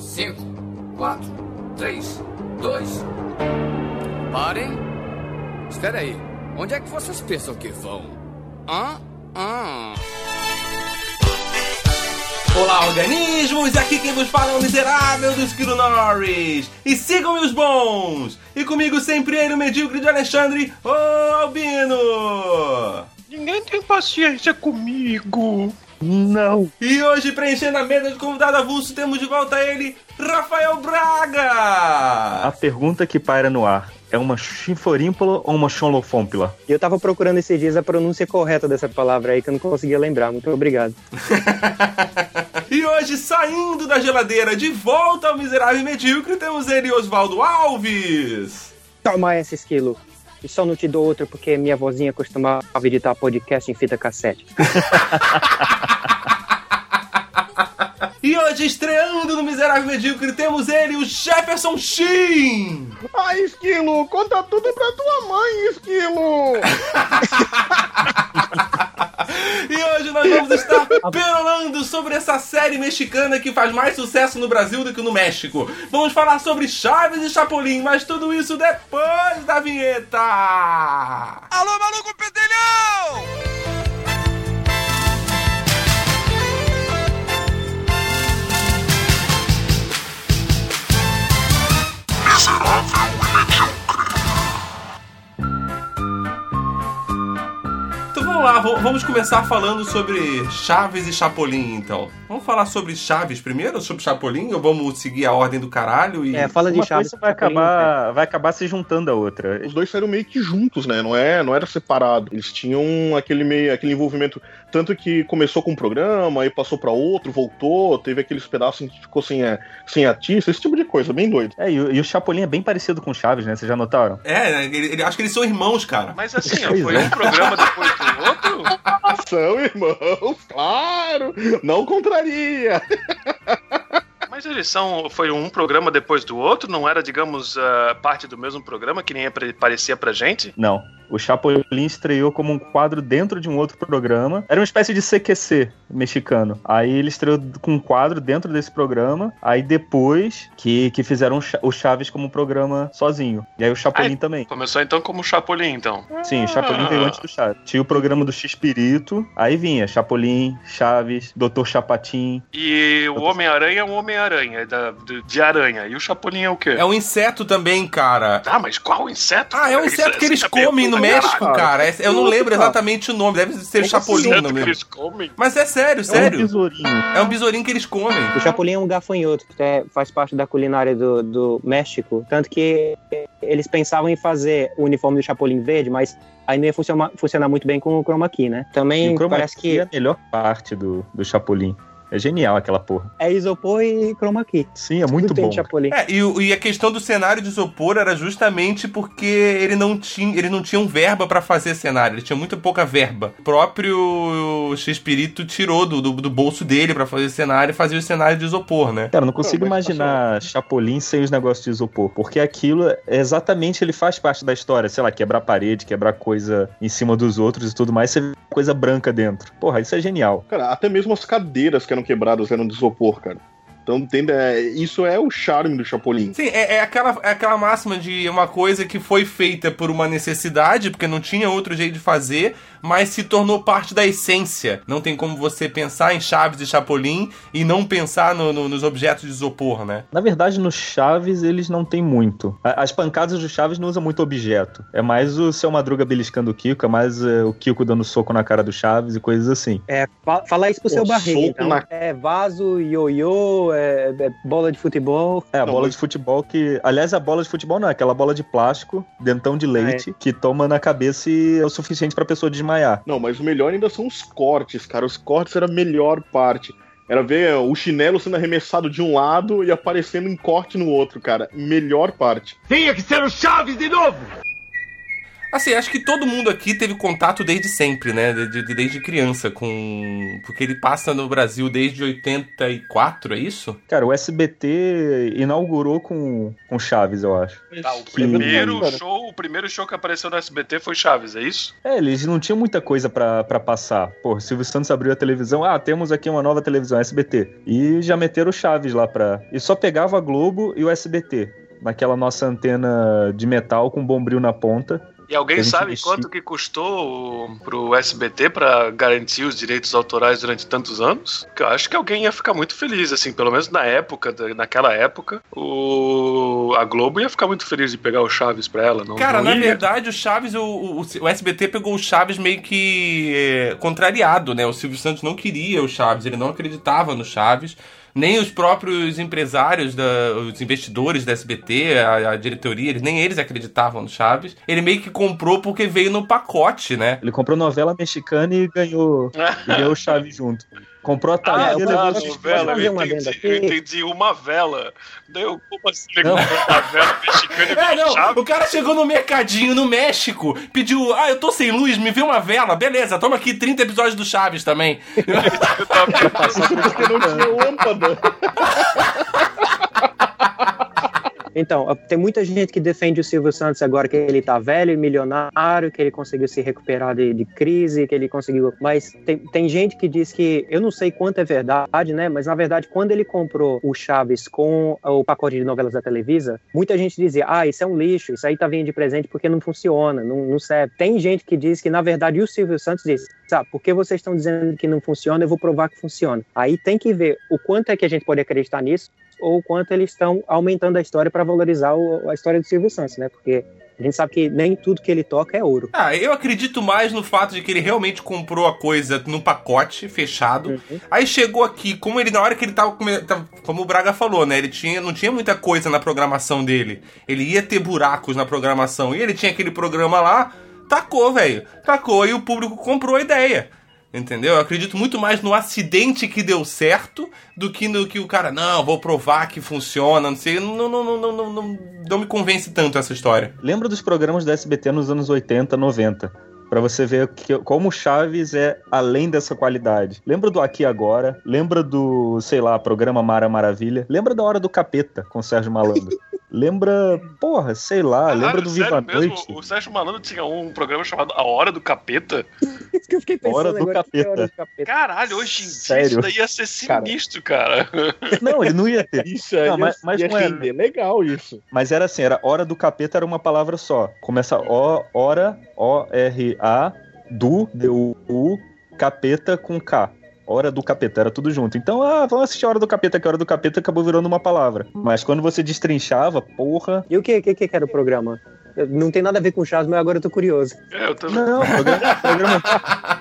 5, 4, 3, 2. Parem! Espera aí. Onde é que vocês pensam que vão? Hã? Hã? Olá, organismos! Aqui quem vos fala é o miserável do Esquilo Norris. E sigam meus bons! E comigo sempre ele, o medíocre de Alexandre, o Albino! Ninguém tem paciência comigo. Não. E hoje, preenchendo a mesa de convidado avulso, temos de volta ele, Rafael Braga! A pergunta que paira no ar é uma chinforímpula ou uma chonlofômpila? Eu tava procurando esses dias a pronúncia correta dessa palavra aí que eu não conseguia lembrar. Muito obrigado. e hoje, saindo da geladeira, de volta ao miserável e medíocre, temos ele, Oswaldo Alves! Toma esse esquilo. E só não te dou outro porque minha vozinha costumava editar podcast em fita cassete. E hoje, estreando no Miserável Medíocre, temos ele, o Jefferson Shin! Ai, Esquilo, conta tudo pra tua mãe, Esquilo! e hoje nós vamos estar perolando sobre essa série mexicana que faz mais sucesso no Brasil do que no México. Vamos falar sobre Chaves e Chapolin, mas tudo isso depois da vinheta! Alô, maluco pedelhão! Então vamos lá, vamos começar falando sobre Chaves e Chapolin, então. Vamos falar sobre Chaves primeiro, ou sobre Chapolin, ou vamos seguir a ordem do caralho e... É, fala de Uma Chaves. coisa vai acabar, vai acabar se juntando a outra. Os dois saíram meio que juntos, né? Não, é, não era separado. Eles tinham aquele meio, aquele envolvimento. Tanto que começou com um programa, aí passou pra outro, voltou, teve aqueles pedaços em que ficou sem, é, sem artista, esse tipo de coisa, bem doido. É, e, o- e o Chapolin é bem parecido com o Chaves, né? Vocês já notaram? É, ele, ele, acho que eles são irmãos, cara. Mas assim, ó, foi é. um programa depois do outro. São irmãos, claro! Não contraria! Mas eles são. Foi um programa depois do outro? Não era, digamos, ah, parte do mesmo programa que nem parecia pra gente? Não. O Chapolin estreou como um quadro dentro de um outro programa. Era uma espécie de CQC mexicano. Aí ele estreou com um quadro dentro desse programa. Aí depois que, que fizeram o Cha- o Chaves como programa sozinho. E aí o Chapolin Ai. também. Começou então como Chapolin, então. Sim, o Chapolin veio antes do Chaves. Tinha o programa do X-Pirito. Aí vinha Chapolin, Chaves, Doutor Chapatin. E o Homem-Aranha é um Homem-Aranha, é de, de aranha. E o Chapolin é o quê? É um inseto também, cara. Ah, mas qual inseto? Ah, é um inseto que essa eles é comem no México, cara. É- Eu não lembro exatamente o nome, deve ser Chapolin o nome. eles comem? Mas é sério, É um sério. besourinho. É um besourinho que eles comem. O Chapolin é um gafanhoto, que é- faz parte da culinária do, do México. Tanto que eles pensavam em fazer o uniforme do Chapolin verde, mas aí não ia funcionar, funcionar muito bem com o chroma key, né? Também o chroma parece key que é a melhor parte do, do Chapolin. É genial aquela porra. é isopor e chroma key. Sim, é muito bom. É, e, e a questão do cenário de isopor era justamente porque ele não tinha, ele não tinha um verba pra fazer cenário, ele tinha muito pouca verba. O próprio X-Pirito tirou do, do, do bolso dele pra fazer cenário e fazia o cenário de isopor, né? Cara, eu não consigo mas imaginar Chapolin sem os negócios de isopor, porque aquilo é exatamente ele faz parte da história, sei lá, quebrar parede, quebrar coisa em cima dos outros e tudo mais, você vê coisa branca dentro. Porra, isso é genial. Cara, até mesmo as cadeiras que eram quebradas eram de isopor, cara. Então, entende? É, isso é o charme do Chapolin. Sim, é, é aquela, é aquela máxima de uma coisa que foi feita por uma necessidade, porque não tinha outro jeito de fazer, mas se tornou parte da essência. Não tem como você pensar em Chaves e Chapolin e não pensar no- no- nos objetos de isopor, né? Na verdade, no Chaves eles não tem muito. As pancadas do Chaves não usam muito objeto. É mais o seu Madruga beliscando o Kiko, é mais é, o Kiko dando soco na cara do Chaves e coisas assim. É, fa- fala isso pro seu Pô, barriga, soco então. na- É vaso, ioiô, é, é bola de futebol. É, a Não, bola mas- de futebol que. Aliás, a bola de futebol não é aquela bola de plástico, dentão de leite, que toma na cabeça e é o suficiente pra pessoa desmaiar. Não, mas o melhor ainda são os cortes, cara. Os cortes era a melhor parte. Era ver o chinelo sendo arremessado de um lado e aparecendo em corte no outro, cara. Melhor parte. Tinha que ser o Chaves de novo! Assim, acho que todo mundo aqui teve contato desde sempre, né? De- de- desde criança com. Porque ele passa no Brasil desde 84, é isso? Cara, o SBT inaugurou com, com Chaves, eu acho. Tá, o Que primeiro cara. show, o primeiro show que apareceu no SBT foi Chaves, é isso? É, eles não tinham muita coisa pra, pra passar. Pô, Silvio Santos abriu a televisão. Ah, temos aqui uma nova televisão, SBT. E já meteram o Chaves lá pra. E só pegava a Globo e o SBT. Naquela nossa antena de metal com bombril na ponta. E alguém sabe investiu. quanto que custou o- pro SBT pra garantir os direitos autorais durante tantos anos? Que eu acho que alguém ia ficar muito feliz, assim, pelo menos na época, naquela época, o a Globo ia ficar muito feliz de pegar o Chaves pra ela, não? Cara, não na verdade, o Chaves, o, o, o SBT pegou o Chaves meio que é, contrariado, né? O Silvio Santos não queria o Chaves, ele não acreditava no Chaves. Nem os próprios empresários, da, os investidores da SBT, a, a diretoria, eles, nem eles acreditavam no Chaves. Ele meio que comprou porque veio no pacote, né? Ele comprou novela mexicana e ganhou, e ganhou o Chaves junto. Comprou a Ah, Thalia e tá, novela, fazer eu uma entendi, eu entendi uma vela. Daí eu, como assim, ele comprou uma vela mexicana e É, não, Chaves? o cara chegou no mercadinho no México, pediu, ah, eu tô sem luz, me vê uma vela, beleza, toma aqui 30 episódios do Chaves também. Porque não tinha lâmpada. Então, tem muita gente que defende o Silvio Santos agora que ele tá velho e milionário, que ele conseguiu se recuperar de, de crise, que ele conseguiu. Mas tem, tem gente que diz que, eu não sei quanto é verdade, né? Mas na verdade, quando ele comprou o Chaves com o pacote de novelas da Televisa, muita gente dizia: ah, isso é um lixo, isso aí tá vindo de presente porque não funciona, não, não serve. Tem gente que diz que, na verdade, o Silvio Santos diz: sabe, porque vocês estão dizendo que não funciona, eu vou provar que funciona. Aí tem que ver o quanto é que a gente pode acreditar nisso ou o quanto eles estão aumentando a história para valorizar o- a história do Silvio Santos, né? Porque a gente sabe que nem tudo que ele toca é ouro. Ah, eu acredito mais no fato de que ele realmente comprou a coisa no pacote fechado. Uhum. Aí chegou aqui, como ele na hora que ele tava, tava- como o Braga falou, né? Ele tinha, não tinha muita coisa na programação dele. Ele ia ter buracos na programação e ele tinha aquele programa lá, tacou, velho. Tacou e o público comprou a ideia. Entendeu? Eu acredito muito mais no acidente que deu certo do que no que o cara, não, vou provar que funciona, não sei. Não, não, não, não, não, não, não me convence tanto essa história. Lembra dos programas da SBT nos anos 80, 90? Pra você ver que, como o Chaves é além dessa qualidade. Lembra do Aqui Agora? Lembra do, sei lá, programa Mara Maravilha? Lembra da Hora do Capeta com o Sérgio Malandro? lembra, porra, sei lá, Caralho, lembra do Viva mesmo? Noite? O Sérgio Malandro tinha um programa chamado A Hora do Capeta. Isso que eu fiquei pensando Hora do agora. que é capeta. hora do capeta. Caralho, hoje em dia Sério? isso daí ia ser sinistro, cara. Não, ele não ia ter. Isso aí Não, mas- mas ia não é- render legal isso. Mas era assim, era Hora do Capeta era uma palavra só. Começa O, Hora, O-R-A, do, D-U-U, Capeta com K. Hora do Capeta, era tudo junto. Então, ah, vamos assistir a Hora do Capeta, que a Hora do Capeta acabou virando uma palavra. Mas quando você destrinchava, porra... E o que, que, que era o programa? Não tem nada a ver com o Chaves, mas agora eu tô curioso. É, eu também. Não, o programa, programa,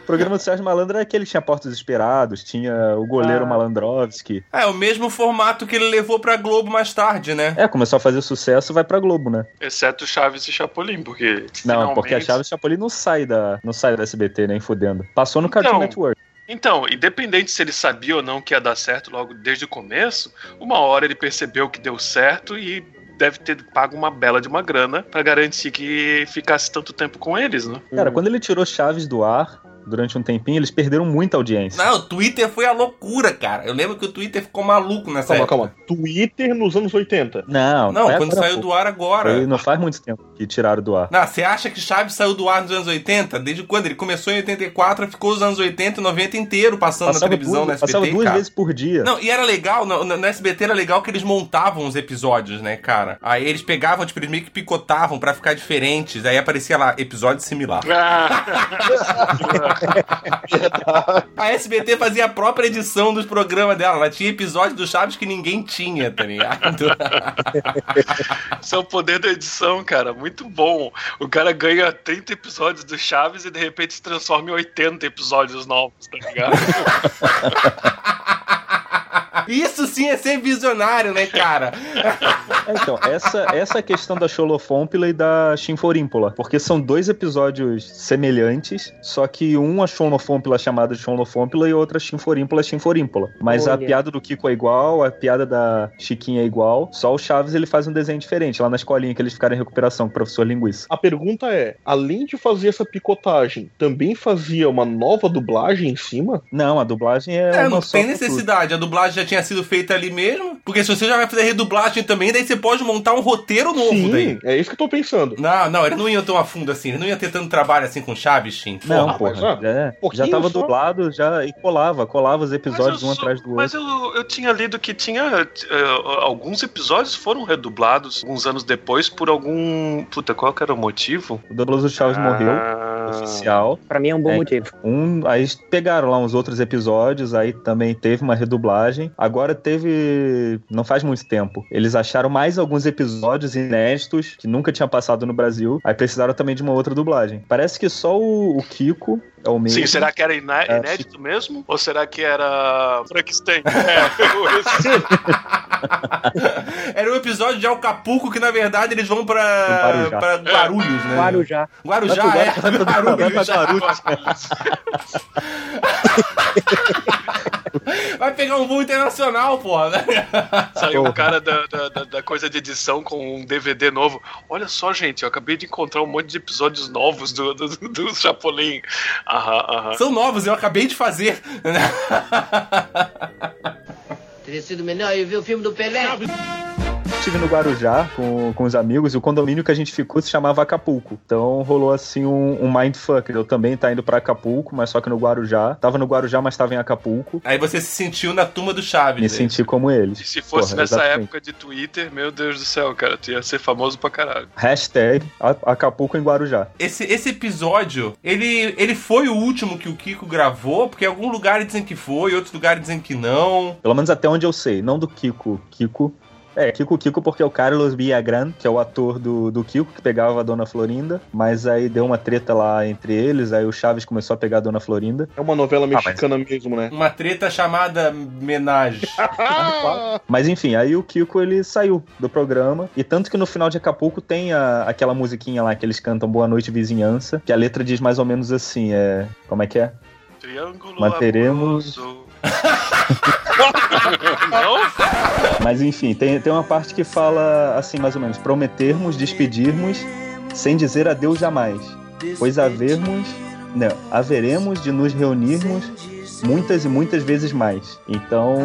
programa do Sérgio Malandro era aquele que tinha Portos Esperados, tinha o goleiro Ah. Malandrovski. É, o mesmo formato que ele levou pra Globo mais tarde, né? É, começou a fazer sucesso, vai pra Globo, né? Exceto Chaves e Chapolin, porque. Não, finalmente- porque a Chaves Chapolin não sai da, não sai da SBT, nem fudendo. Passou no Cartoon Não. Network. Então, independente se ele sabia ou não que ia dar certo logo desde o começo, uma hora ele percebeu que deu certo e deve ter pago uma bela de uma grana pra garantir que ficasse tanto tempo com eles, né? Cara, Hum. quando ele tirou Chaves do ar, durante um tempinho, eles perderam muita audiência. Não, o Twitter foi a loucura, cara. Eu lembro que o Twitter ficou maluco nessa Calma, época. calma. Twitter nos anos 80. Não, Não, quando saiu pô. do ar agora. Foi- não faz muito tempo que tiraram do ar. Não, você acha que Chaves saiu do ar nos anos 80? Desde quando? Ele começou em 84, ficou os anos 80 e 90 inteiro passando na Passava televisão, duas, na SBT, passava duas cara. vezes por dia. Não, e era legal, no, no, no SBT era legal que eles montavam os episódios, né, cara? Aí eles pegavam, tipo, eles meio que picotavam pra ficar diferentes. Aí aparecia lá, episódio similar. A SBT fazia a própria edição dos programas dela. Ela tinha episódio do Chaves que ninguém tinha, tá ligado? Isso é o poder da edição, cara. Muito bom. O cara ganha 30 episódios do Chaves e de repente se transforma em 80 episódios novos, tá ligado? Isso sim é ser visionário, né, cara? Então, essa, essa é a questão da Xolofômpila e da Chinforímpola. Porque são dois episódios semelhantes, só que um a Xolofômpila chamada de Xolofômpila e outra Chinforímpola é Chinforímpola. Mas a Olha. piada do Kiko é igual, a piada da Chiquinha é igual, só o Chaves ele faz um desenho diferente, lá na escolinha que eles ficaram em recuperação com o professor Linguiça. A pergunta é: além de fazer essa picotagem, também fazia uma nova dublagem em cima? Não, a dublagem é, É, uma não só tem pra tudo. necessidade. A dublagem já tinha sido feita ali mesmo. Porque se você já vai fazer redublagem também, daí você pode montar um roteiro novo Sim, daí. é isso que eu tô pensando. Não, não, eles não iam tão a fundo assim. Eles não iam ter tanto trabalho assim com Chaves, Shin. Não, Porra, porra, mas, ó, já, tava só. dublado já, e colava, colava os episódios um sou- atrás do Mas outro. eu, eu tinha lido que tinha. eh, alguns episódios foram redublados alguns anos depois por algum. Puta, qual que era o motivo? O Douglas do Chaves morreu, Ah, oficial. Pra mim é um bom É. motivo. Um, aí pegaram lá uns outros episódios, aí também teve uma redublagem. Agora teve. Não faz muito tempo. Eles acharam mais alguns episódios inéditos que nunca tinha passado no Brasil. Aí precisaram também de uma outra dublagem. Parece que só o, o Kiko é o mesmo. Sim, será que era iné- É, inédito mesmo? Ou será que era Frankenstein? É, Era um episódio de Acapulco que, na verdade, eles vão pra, Guarujá. pra Guarulhos, né? Guarujá. Guarujá, é. Guarujá, vai pro Guarulhos. Vai pegar um voo internacional, porra. Saiu um cara da, da, da- da coisa de edição com um DVD novo. Olha só, gente, eu acabei de encontrar um monte de episódios novos do, do, do Chapolin. Aham, aham. São novos, eu acabei de fazer. Teria sido melhor eu ver o filme do Pelé. Estive no Guarujá com, com os amigos e o condomínio que a gente ficou se chamava Acapulco. Então rolou assim um, um mindfuck. Eu também tá indo pra Acapulco, mas só que no Guarujá. Tava no Guarujá, mas tava em Acapulco. Aí você se sentiu na turma do Chaves. Me aí. senti como E eles. se fosse Porra, nessa exatamente. época de Twitter, meu Deus do céu, cara, tu ia ser famoso pra caralho. Hashtag Acapulco em Guarujá. Esse, esse episódio, ele, ele foi o último que o Kiko gravou, porque em algum lugar dizem que foi, outros lugares dizem que não. Pelo menos até onde eu sei. Não do Kiko. Kiko. É, Kiko Kiko porque é o Carlos Villagrán, que é o ator do, do Kiko, que pegava a Dona Florinda. Mas aí deu uma treta lá entre eles, aí o Chaves começou a pegar a Dona Florinda. É uma novela mas- mexicana mesmo, né? Uma treta chamada Menage. Mas enfim, aí o Kiko ele saiu do programa. E tanto que no final de Acapulco tem a- aquela musiquinha lá que eles cantam Boa Noite Vizinhança. Que a letra diz mais ou menos assim: é. Como é que é? Triângulo Manteremos- amoroso. Não? Mas enfim, tem, tem uma parte que fala assim, mais ou menos: prometermos, despedirmos, sem dizer adeus jamais. Pois havermos. Não, haveremos de nos reunirmos muitas e muitas vezes mais. Então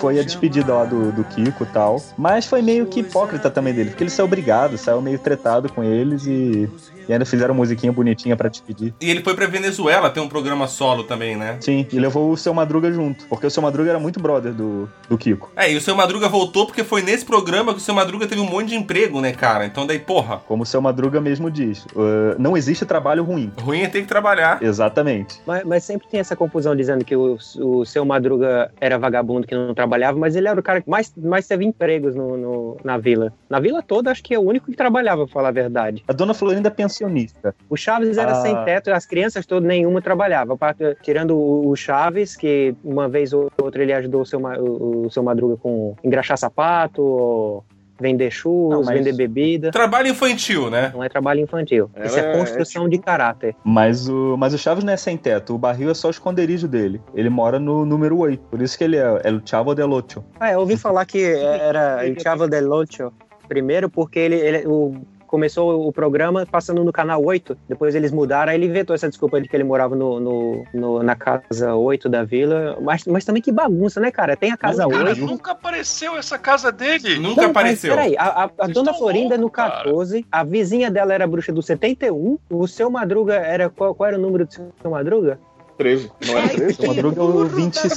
foi a despedida lá do, do Kiko e tal. Mas foi meio que hipócrita também dele, porque ele saiu obrigado, saiu meio tretado com eles e, e ainda fizeram musiquinha bonitinha pra despedir. E ele foi pra Venezuela, tem um programa solo também, né? Sim, e levou o seu Madruga junto, porque o seu Madruga era muito brother do, do Kiko. É, e o seu Madruga voltou porque foi nesse programa que o seu Madruga teve um monte de emprego, né, cara? Então daí, porra, Como o seu Madruga mesmo diz, uh, não existe trabalho ruim. ruim é ter que trabalhar. Exatamente. Mas, mas sempre tem essa confusão dizendo que o, o seu Madruga era vagabundo que não trabalhava, mas ele era o cara que mais, mais teve empregos no, no- na vila. Na vila toda, acho que é o único que trabalhava, pra falar a verdade. A dona Florinda é pensionista. O Chaves era Ah. sem teto, as crianças todas, nenhuma trabalhava. Tirando o Chaves, que uma vez ou outra ele ajudou o seu, o, o seu Madruga com engraxar sapato, ou vender churros, Não, mas- vender bebida. Trabalho infantil, né? Não é trabalho infantil. Isso é É, construção de caráter. Mas o, mas o Chaves não é sem teto, o barril é só o esconderijo dele. Ele mora no número 8, por isso que ele é, é o Chavo del Ocho. Ah, eu ouvi falar que era El Chavo del Ocho. Primeiro porque ele, ele- o- começou o programa passando no canal 8, depois eles mudaram, aí ele inventou essa desculpa de que ele morava no, no- no- na casa 8 da vila. Mas, mas também que bagunça, né, cara? Tem a casa Cara, 8. nunca apareceu essa casa dele. Nunca Não, apareceu. Mas peraí, a, a- a dona Florinda é no loucos, cara. 14, a vizinha dela era a bruxa do 71, o seu Madruga era. Qual, qual era o número do seu Madruga? 13. Não era 13? O Madruga é o 27, O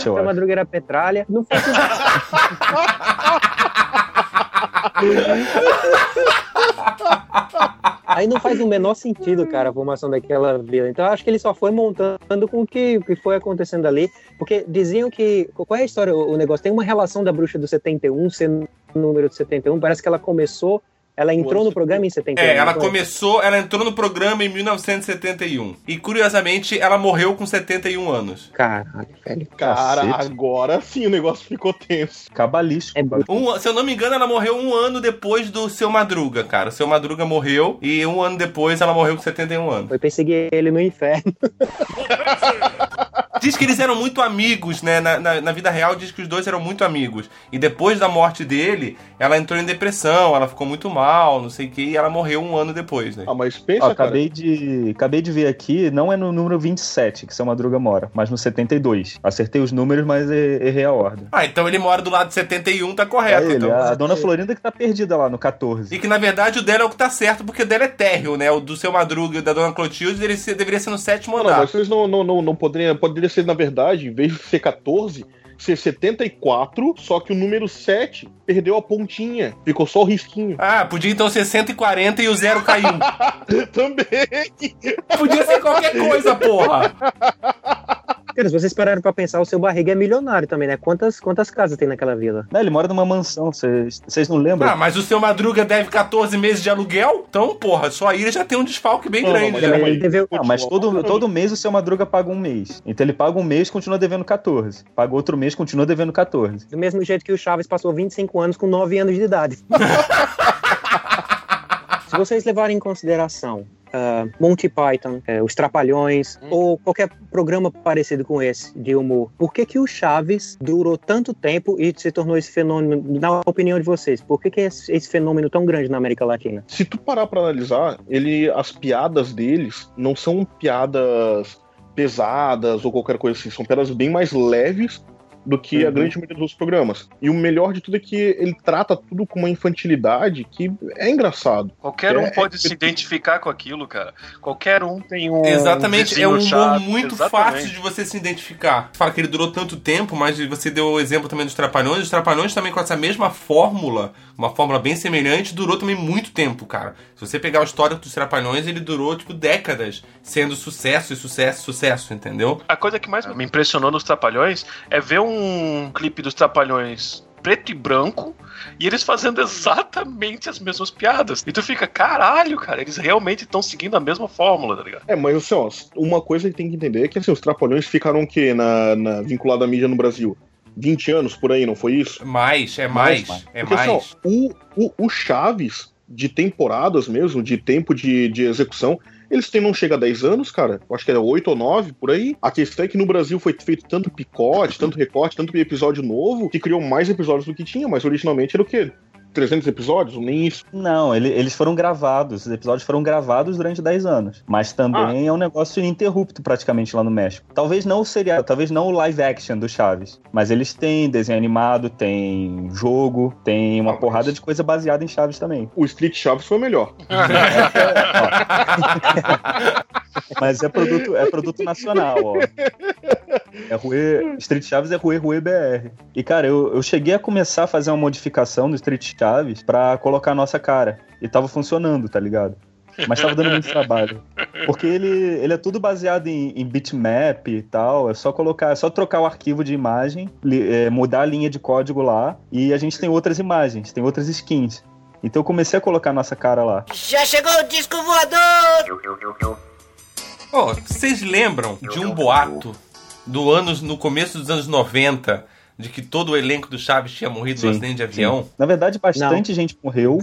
seu eu acho. Madruga era Petralha. Não faz Aí não faz o menor sentido, cara, a formação daquela vila. Então acho que ele só foi montando com o que, que foi acontecendo ali. Porque diziam que. Qual é a história? O, negócio tem uma relação da bruxa do 71 ser o número de 71. Parece que ela começou. Ela entrou no programa em 71. É, ela começou, ela entrou no programa em 1971. E curiosamente, ela morreu com 71 anos. Caralho, velho. Cara, Cacete. agora sim o negócio ficou tenso. Cabalístico. É. Um- se eu não me engano, ela morreu um ano depois do seu Madruga, cara. O seu Madruga morreu e um ano depois ela morreu com 71 anos. Foi perseguir ele no inferno. Diz que eles eram muito amigos, né? Na, na- na vida real, diz que os dois eram muito amigos. E depois da morte dele, ela entrou em depressão, ela ficou muito mal, não sei o que, e ela morreu um ano depois, né? Ah, mas pensa, Ó, cara. acabei, de, acabei de ver aqui, não é no número 27 que seu Madruga mora, mas no 72. Acertei os números, mas e- errei a ordem. Ah, então ele mora do lado de 71, tá correto. É ele, então. a dona Florinda que tá perdida lá no 14. E que na verdade o dela é o que tá certo, porque o dela é térreo, né? O do seu Madruga e da dona Clotilde ele se- deveria ser no sétimo Não, não, andar. mas vocês não, não, não, não poderiam. Poderia ser, na verdade, em vez de ser 14, ser 74, só que o número 7 perdeu a pontinha. Ficou só o risquinho. Ah, podia então ser 140 e o zero caiu. Também. podia ser qualquer coisa, porra. Cara, se vocês pararam pra pensar, o seu barriga é milionário também, né? Quantas, quantas casas tem naquela vila? Não, ele mora numa mansão, vocês vocês não lembram? Ah, mas o seu Madruga deve 14 meses de aluguel? Então, porra, só aí ele já tem um desfalque bem Não, não, grande. mas já. calma aí. Ele deveu- Ah, mas todo, todo mês o seu Madruga paga um mês. Então ele paga um mês e continua devendo 14. Paga outro mês e continua devendo 14. Do mesmo jeito que o Chaves passou 25 anos com 9 anos de idade. Se vocês levarem em consideração ah, Monty Python, eh, Os Trapalhões, ou qualquer programa parecido com esse, de humor, por que, que o Chaves durou tanto tempo e se tornou esse fenômeno, na opinião de vocês? Por que, que é esse, esse fenômeno tão grande na América Latina? Se tu parar pra analisar, ele, as piadas deles não são piadas pesadas ou qualquer coisa assim. São piadas bem mais leves do que a Uhum. grande maioria dos programas. E o melhor de tudo é que ele trata tudo com uma infantilidade que é engraçado. Qualquer um É, pode é- se identificar com aquilo, cara. Qualquer um tem um. Exatamente, é um humor chato. muito Exatamente. fácil de você se identificar. Fala que ele durou tanto tempo, mas você deu o exemplo também dos Trapalhões. Os Trapalhões também com essa mesma fórmula, uma fórmula bem semelhante, durou também muito tempo, cara. Se você pegar o histórico dos Trapalhões, ele durou, tipo, décadas sendo sucesso e sucesso, sucesso, entendeu? A coisa que mais me impressionou nos Trapalhões é ver um clipe dos Trapalhões preto e branco e eles fazendo exatamente as mesmas piadas. E tu fica, caralho, cara, eles realmente estão seguindo a mesma fórmula, tá ligado? É, mas assim, ó, uma coisa que tem que entender é que assim, os Trapalhões ficaram o quê na, na vinculada à mídia no Brasil? 20 anos por aí, não foi isso? Mais, é mais, Mais, é Porque assim, ó, mais. o, o, o Chaves, de temporadas mesmo, de tempo de, de execução, eles têm não chega a 10 anos, cara. Eu acho que era 8 ou 9 por aí. A questão é que no Brasil foi feito tanto picote, tanto recorte, tanto episódio novo, que criou mais episódios do que tinha, mas originalmente era o quê? 300 episódios? Nem isso. Não, ele- eles foram gravados, os episódios foram gravados durante 10 anos. Mas também é um negócio ininterrupto praticamente lá no México. Talvez não o seriado, talvez não o live action do Chaves. Mas eles têm desenho animado, tem jogo, tem uma Ah, mas- porrada de coisa baseada em Chaves também. O Street Chaves foi o melhor. Mas é produto, é produto nacional, ó. É Rue, Street Chaves é Rue Rue BR. E, cara, eu, eu cheguei a começar a fazer uma modificação no Street Chaves pra colocar a nossa cara. E tava funcionando, tá ligado? Mas tava dando muito trabalho. Porque ele, ele é tudo baseado em, em bitmap e tal. É só colocar, é só trocar o arquivo de imagem, li- é, mudar a linha de código lá. E a gente tem outras imagens, tem outras skins. Então eu comecei a colocar a nossa cara lá. Já chegou o disco voador! Ó, vocês lembram de um boato do anos, no começo dos anos 90 de que todo o elenco do Chaves tinha morrido no Sim, acidente de avião? Na verdade, bastante gente morreu.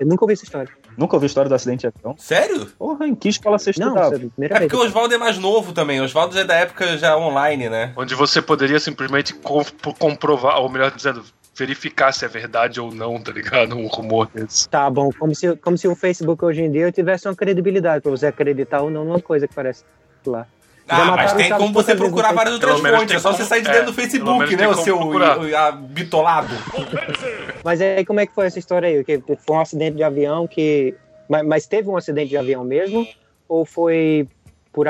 Eu nunca ouvi essa história. Nunca ouvi a história do acidente de avião. Sério? Porra, em que escola você Não, estudava? essa é É porque o Oswaldo é mais novo também. O Oswaldo já é da época já online, né? Onde você poderia simplesmente com- comprovar, ou melhor dizendo, verificar se é verdade ou não, tá ligado? Um rumor desse. Tá bom, como se, como se o Facebook hoje em dia tivesse uma credibilidade pra você acreditar ou não numa coisa que parece lá. Ah, mas tem Chaves como você quantas vezes procurar várias Pelo outras fontes. É só como- você sair de é, dentro do pelo Facebook, né? O seu o- bitolado. Mas aí como é que foi essa história aí? Que foi um acidente de avião que. Mas, mas teve um acidente de avião mesmo? Ou foi por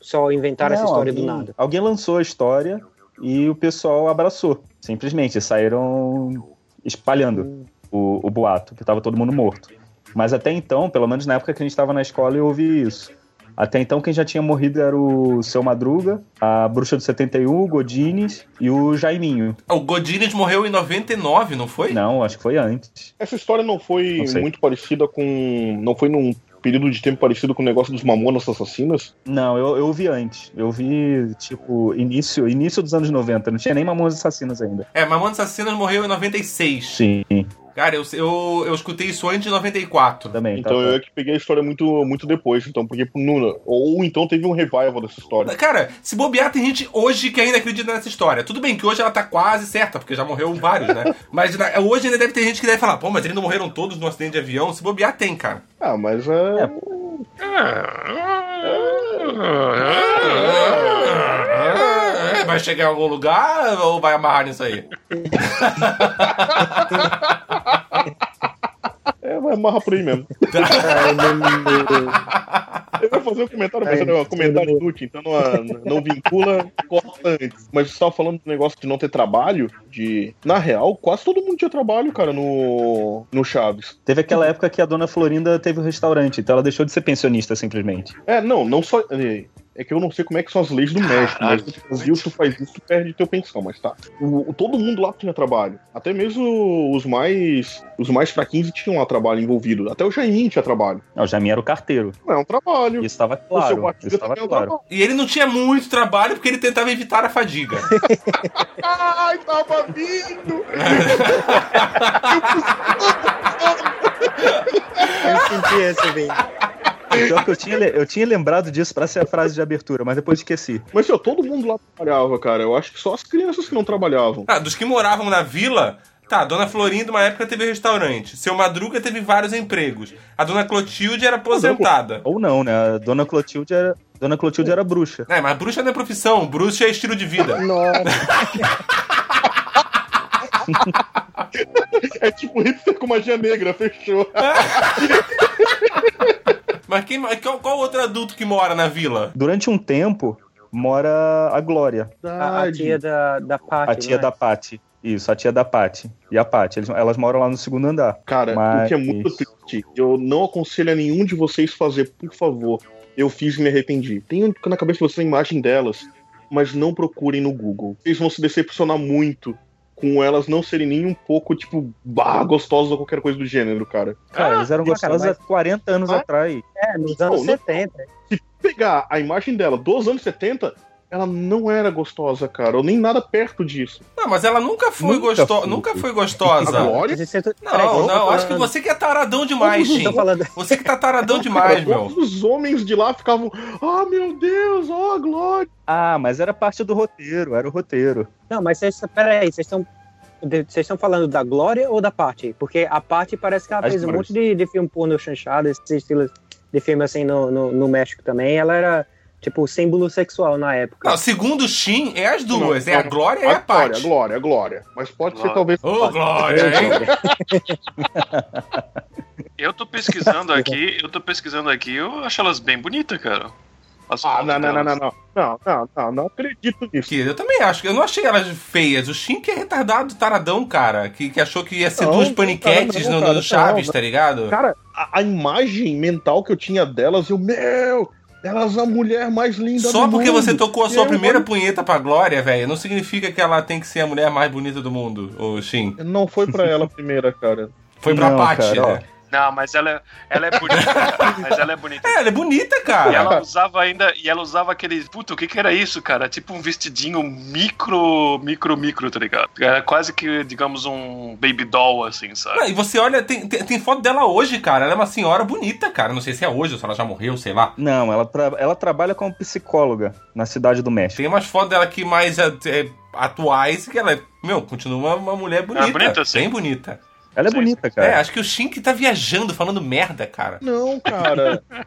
só inventaram essa história alguém, do nada? Alguém lançou a história e o pessoal abraçou. Simplesmente saíram espalhando o, o boato, que tava todo mundo morto. Mas até então, pelo menos na época que a gente estava na escola, eu ouvi isso. Até então, quem já tinha morrido era o Seu Madruga, a Bruxa do 71, o Godines e o Jaiminho. O Godines morreu em 99, não foi? Não, acho que foi antes. Essa história não foi Não muito parecida com. Não foi num período de tempo parecido com o negócio dos Mamonas Assassinas? Não, eu, eu vi antes. Eu vi, tipo, início, início dos anos 90. Não tinha nem Mamonas Assassinas ainda. É, Mamonas Assassinas morreu em 96. Sim, Cara, eu, eu, eu escutei isso antes de 94. também. Então tá, eu é que peguei a história muito, muito depois. Então, porque. no- ou então teve um revival dessa história. Cara, se bobear, tem gente hoje que ainda acredita nessa história. Tudo bem que hoje ela tá quase certa, porque já morreu vários, né? Mas na- hoje ainda deve ter gente que deve falar, pô, mas eles não morreram todos no acidente de avião. Se bobear, tem, cara. Ah, mas é. É, Vai chegar em algum lugar ou vai amarrar nisso aí? É, vai amarrar por aí mesmo. Eu ia fazer um comentário, mas É, um comentário inútil, então não, não vincula, corta antes. Mas você tava falando do negócio de não ter trabalho, de. Na real, quase todo mundo tinha trabalho, cara, no. no Chaves. Teve aquela época que a dona Florinda teve o restaurante, então ela deixou de ser pensionista simplesmente. É, não, não só. É que eu não sei como é que são as leis do México, mas no Brasil, se tu faz isso, tu perde teu pensão, mas tá. O, o- todo mundo lá tinha trabalho. Até mesmo os mais. Os mais fraquinhos tinham lá trabalho envolvido. Até o Jaimin tinha trabalho. Ah, O Jamin era o carteiro. Não, é um trabalho. Isso estava claro. Isso estava claro. trabalho. E ele não tinha muito trabalho porque ele tentava evitar a fadiga. Ai, tava vindo! Eu senti essa, bem. Pior que eu tinha, eu tinha lembrado disso pra ser a frase de abertura, mas depois esqueci. Mas ó, todo mundo lá trabalhava, cara. Eu acho que só as crianças que não trabalhavam. Ah, dos que moravam na vila, tá, Dona Florinda, uma época teve restaurante. Seu Madruga teve vários empregos. A Dona Clotilde era aposentada. Ou não, né? A dona Clotilde era, dona Clotilde era bruxa. É, mas bruxa não é profissão, bruxa é estilo de vida. Nossa, É tipo hipster com magia negra, fechou. Mas quem, qual, qual outro adulto que mora na vila? Durante um tempo, mora a Glória, a, a tia da, da Paty, a tia né? da Pati. Isso, a tia da Pati. E a Pati. Eles- elas moram lá no segundo andar. Cara, Mas- o que é muito triste, eu não aconselho a nenhum de vocês fazer, por favor. Eu fiz e me arrependi. Tenho na cabeça de vocês a imagem delas, mas não procurem no Google. Vocês vão se decepcionar muito com elas não serem nem um pouco, tipo, bah, gostosas ou qualquer coisa do gênero, cara. Cara, eles eram Ah, cara, gostosos mas- há 40 anos Ah. atrás. É, nos anos Não, não- 70. Pegar a imagem dela dos anos 70, ela não era gostosa, cara, ou nem nada perto disso. Não, mas ela nunca foi Nunca gostosa. Nunca foi gostosa. A Glória? Mas isso é Não, não, acho que você que é taradão demais, Shin. falando... Você que tá taradão demais, meu. todos os homens de lá ficavam, ah, meu Deus, ó, a Glória. Ah, mas era parte do roteiro, era o roteiro. Não, mas vocês, peraí, vocês estão. Vocês estão falando da Glória ou da Paty? Porque a Paty parece que ela As fez um monte de, de filme porno chanchado, esse estilo de filme assim no, no, no México também. Ela era, tipo, símbolo sexual na época. Não, segundo o Shin, é as duas. Não, é a não. Glória e A a Glória, Paty. Glória, a Glória. Mas pode ser Glória. talvez. Ô, Glória, hein? Eu tô pesquisando aqui, eu tô pesquisando aqui, eu acho elas bem bonitas, cara. As Ah, não, não, não, não, não. Não, não, não, não acredito nisso. Que eu também acho. Eu não achei elas feias. O Shin que é retardado, taradão, cara. Que, que achou que ia ser Não, duas paniquetes cara, não, no, no cara, Chaves, não, tá ligado? Cara, a, a imagem mental que eu tinha delas, eu, meu, elas são a mulher mais linda Só do porque mundo. você tocou a sua Eu, primeira mano, punheta pra Glória, velho, não significa que ela tem que ser a mulher mais bonita do mundo, o Shin. Não foi pra ela a primeira, cara. Foi pra Não, Paty, cara, ó. né? Não, mas ela, é- ela é bonita, mas ela é bonita. É, ela é bonita, E cara. ela usava ainda, e ela usava aquele, puta, o que que era isso, cara? Tipo um vestidinho micro, micro, micro, tá ligado? Era quase que, digamos, um baby doll, assim, sabe? Não, e você olha, tem, tem, tem foto dela hoje, cara. Ela é uma senhora bonita, cara. Não sei se é hoje ou se ela já morreu, sei lá. Não, ela, tra- ela trabalha como psicóloga na cidade do México. Tem umas fotos dela aqui mais é, é, atuais que ela, é- meu, continua uma, uma mulher bonita. bonita, sim. Bem bonita. Ela é Sim, bonita, É, cara. acho que o Shin que tá viajando, falando merda, cara. Não, cara.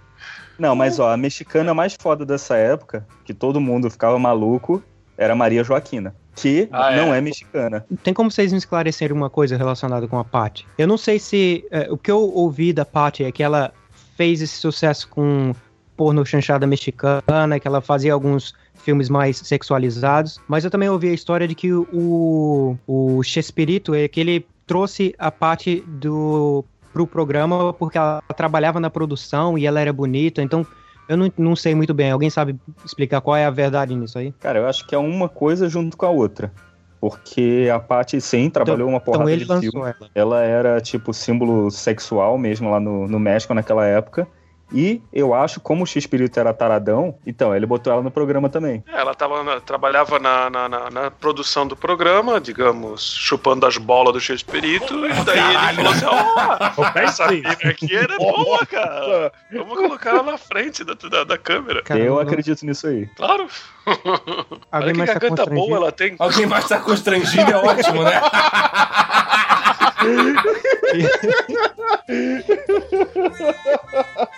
Não, mas ó, a mexicana mais foda dessa época, que todo mundo ficava maluco, era Maria Joaquina. Que Ah, não é? é mexicana. Tem como vocês me esclarecerem uma coisa relacionada com a Paty? Eu não sei se. é, o que eu ouvi da Paty é que ela fez esse sucesso com porno chanchada mexicana, que ela fazia alguns filmes mais sexualizados, mas eu também ouvi a história de que o, o Chespirito é que ele trouxe a Paty do pro programa porque ela trabalhava na produção e ela era bonita, então Eu não, não sei muito bem. Alguém sabe explicar qual é a verdade nisso aí? Cara, eu acho que é uma coisa junto com a outra. Porque a Paty, sim, trabalhou uma porrada Então de filme. ela. Ela era, tipo, símbolo sexual mesmo lá no, no México naquela época. E eu acho, como o X-Espírito era taradão, então ele botou ela no programa também. É, Ela tava na- trabalhava na, na, na- na produção do programa, digamos, chupando as bolas do X-Perito, e daí ele falou assim: Ó, essa mina aqui era boa, cara. Vamos colocar ela na frente da, da, da câmera. Cara, eu acredito nisso aí. Claro. Alguém Olha que tá boa ela tem. Alguém mais tá constrangido é ótimo, né?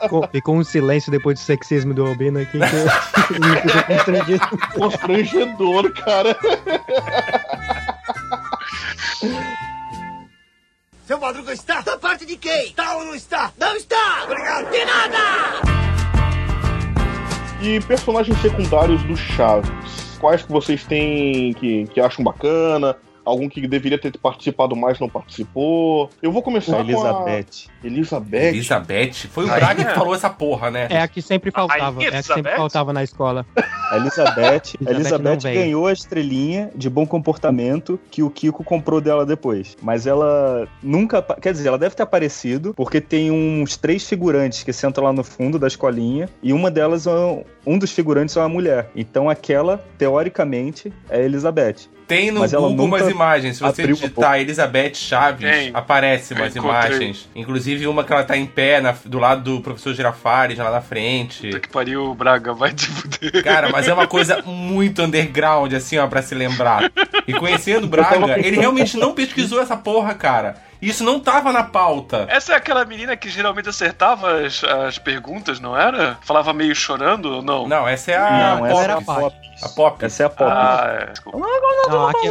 Ficou, ficou um silêncio depois do sexismo do Albino aqui. Que eu. Constrangedor, cara. Seu Madruga está? Da parte de quem? Está ou não está? Não está! Obrigado! De nada! E personagens secundários do Chaves. Quais que vocês têm que, que acham bacana? Algum que deveria ter participado mais não participou? Eu vou começar A com Elizabeth. a Elizabeth. Elizabeth. Foi o Braga que falou essa porra, né? É a que sempre faltava. A É a que sempre Elizabeth? faltava na escola. A Elizabeth, a Elizabeth Elizabeth ganhou a estrelinha de bom comportamento que o Kiko comprou dela depois. Mas ela nunca. Quer dizer, ela deve ter aparecido, porque tem uns três figurantes que sentam lá no fundo da escolinha, e uma delas, é um, um dos figurantes é uma mulher. Então aquela, teoricamente, é a Elizabeth. Tem no Mas Google umas imagens. Se você digitar Elizabeth Chaves, Tem. aparece umas imagens. Inclusive uma que ela tá em pé na- do lado do professor Girafales, lá na frente. Puta que pariu, Braga, vai te fuder. Cara, mas é uma coisa muito underground, assim, ó, pra se lembrar. E conhecendo o Braga, ele realmente não pesquisou essa porra, cara. Isso não tava na pauta. Essa é aquela menina que geralmente acertava as, as perguntas, não era? Falava meio chorando ou não? Não, essa é a Não, essa era é a Paty. Pop. A Pop. Essa é a Pop. Ah, é. Desculpa. Não, aqui-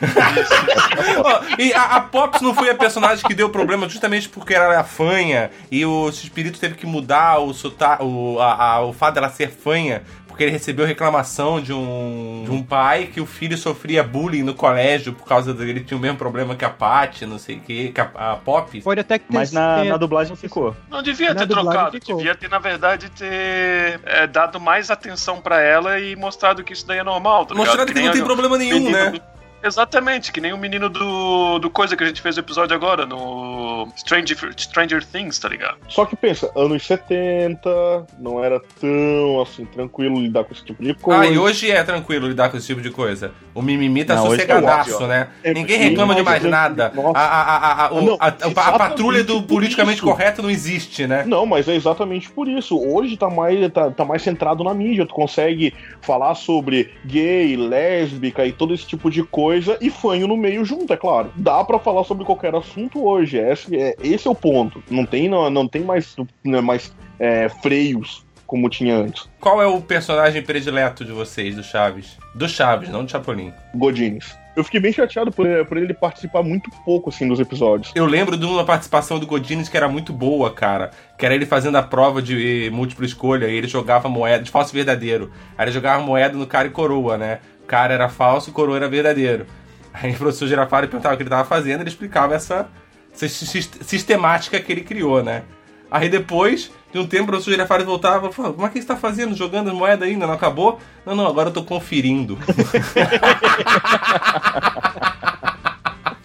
Ó, e a, a Pops não foi a personagem que deu problema justamente porque ela era fanha e o espírito teve que mudar o, sota, o, a, a- o fato dela ser fanha porque ele recebeu reclamação de um, de um pai que o filho sofria bullying no colégio por causa dele tinha o mesmo problema que a Paty, não sei o que, que a, a Pop. Pode até que Mas na, na dublagem ficou. Não devia Na ter trocado, ficou. devia ter, na verdade, ter é, dado mais atenção pra ela e mostrado que isso daí é normal. Tá? Mostrado que nem não tem problema nenhum, menino né? Exatamente, que nem o menino do, do coisa que a gente fez o episódio agora, no Stranger, Stranger Things, tá ligado? Só que pensa, anos 70, não era tão assim, tranquilo lidar com esse tipo de coisa. Ah, e hoje é tranquilo lidar com esse tipo de coisa. O mimimi tá Não, hoje sossegadaço, é né? É, Ninguém reclama de mais nada. A, a, a, a, Não, a- a- patrulha do politicamente isso. correto não existe, né? Não, mas é exatamente por isso. Hoje tá mais, tá, tá mais centrado na mídia. Tu consegue falar sobre gay, lésbica e todo esse tipo de coisa e fanho no meio junto, é claro. Dá pra falar sobre qualquer assunto hoje. Esse é, esse é o ponto. Não tem, não, não tem mais, né, mais é, freios como tinha antes. Qual é o personagem predileto de vocês, do Chaves? Do Chaves, não do Chapolin. Godines. Eu fiquei bem chateado por, por ele participar muito pouco assim dos episódios. Eu lembro de uma participação do Godines que era muito boa, cara. Que era ele fazendo a prova de múltipla escolha e ele jogava moeda, de falso verdadeiro. Aí ele jogava moeda no cara e coroa, né? O cara era falso, o coroa era verdadeiro. Aí o professor Girafari perguntava o que ele tava fazendo, ele explicava essa, essa sis- sistemática que ele criou, né? Aí depois, de um tempo, o professor Girafari voltava e falava, como é que você tá fazendo? Jogando as moedas ainda? Não acabou? Não, não, agora eu tô conferindo.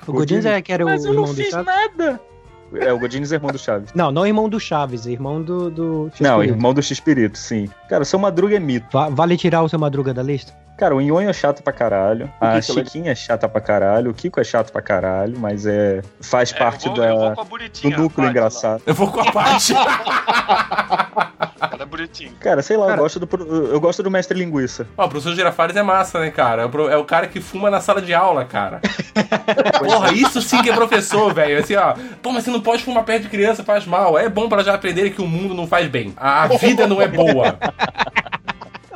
O Godins é que era o irmão do Chaves? nada. É, o Godines é irmão do Chaves. Não, não irmão do Chaves, irmão do. do Não, irmão do X-Espírito, sim. Cara, o seu Madruga é mito. Va- Vale tirar o seu Madruga da lista? Cara, o Nhonho é chato pra caralho. A Kiko é Chiquinha é chata pra caralho. O Kiko é chato pra caralho, mas é. faz É, parte eu vou, da, eu vou com a do núcleo engraçado. Eu vou com a parte. lá. Ela é bonitinha. Cara, sei lá, Cara- eu, gosto do, eu gosto do Mestre Linguiça. Ó, o professor Girafales é massa, né, cara? É o É o cara que fuma na sala de aula, cara. Porra, isso sim que é professor, velho. Assim, ó. Pô, mas você não pode fumar perto de criança, faz mal. É bom pra já aprenderem que o mundo não faz bem. A vida não é boa.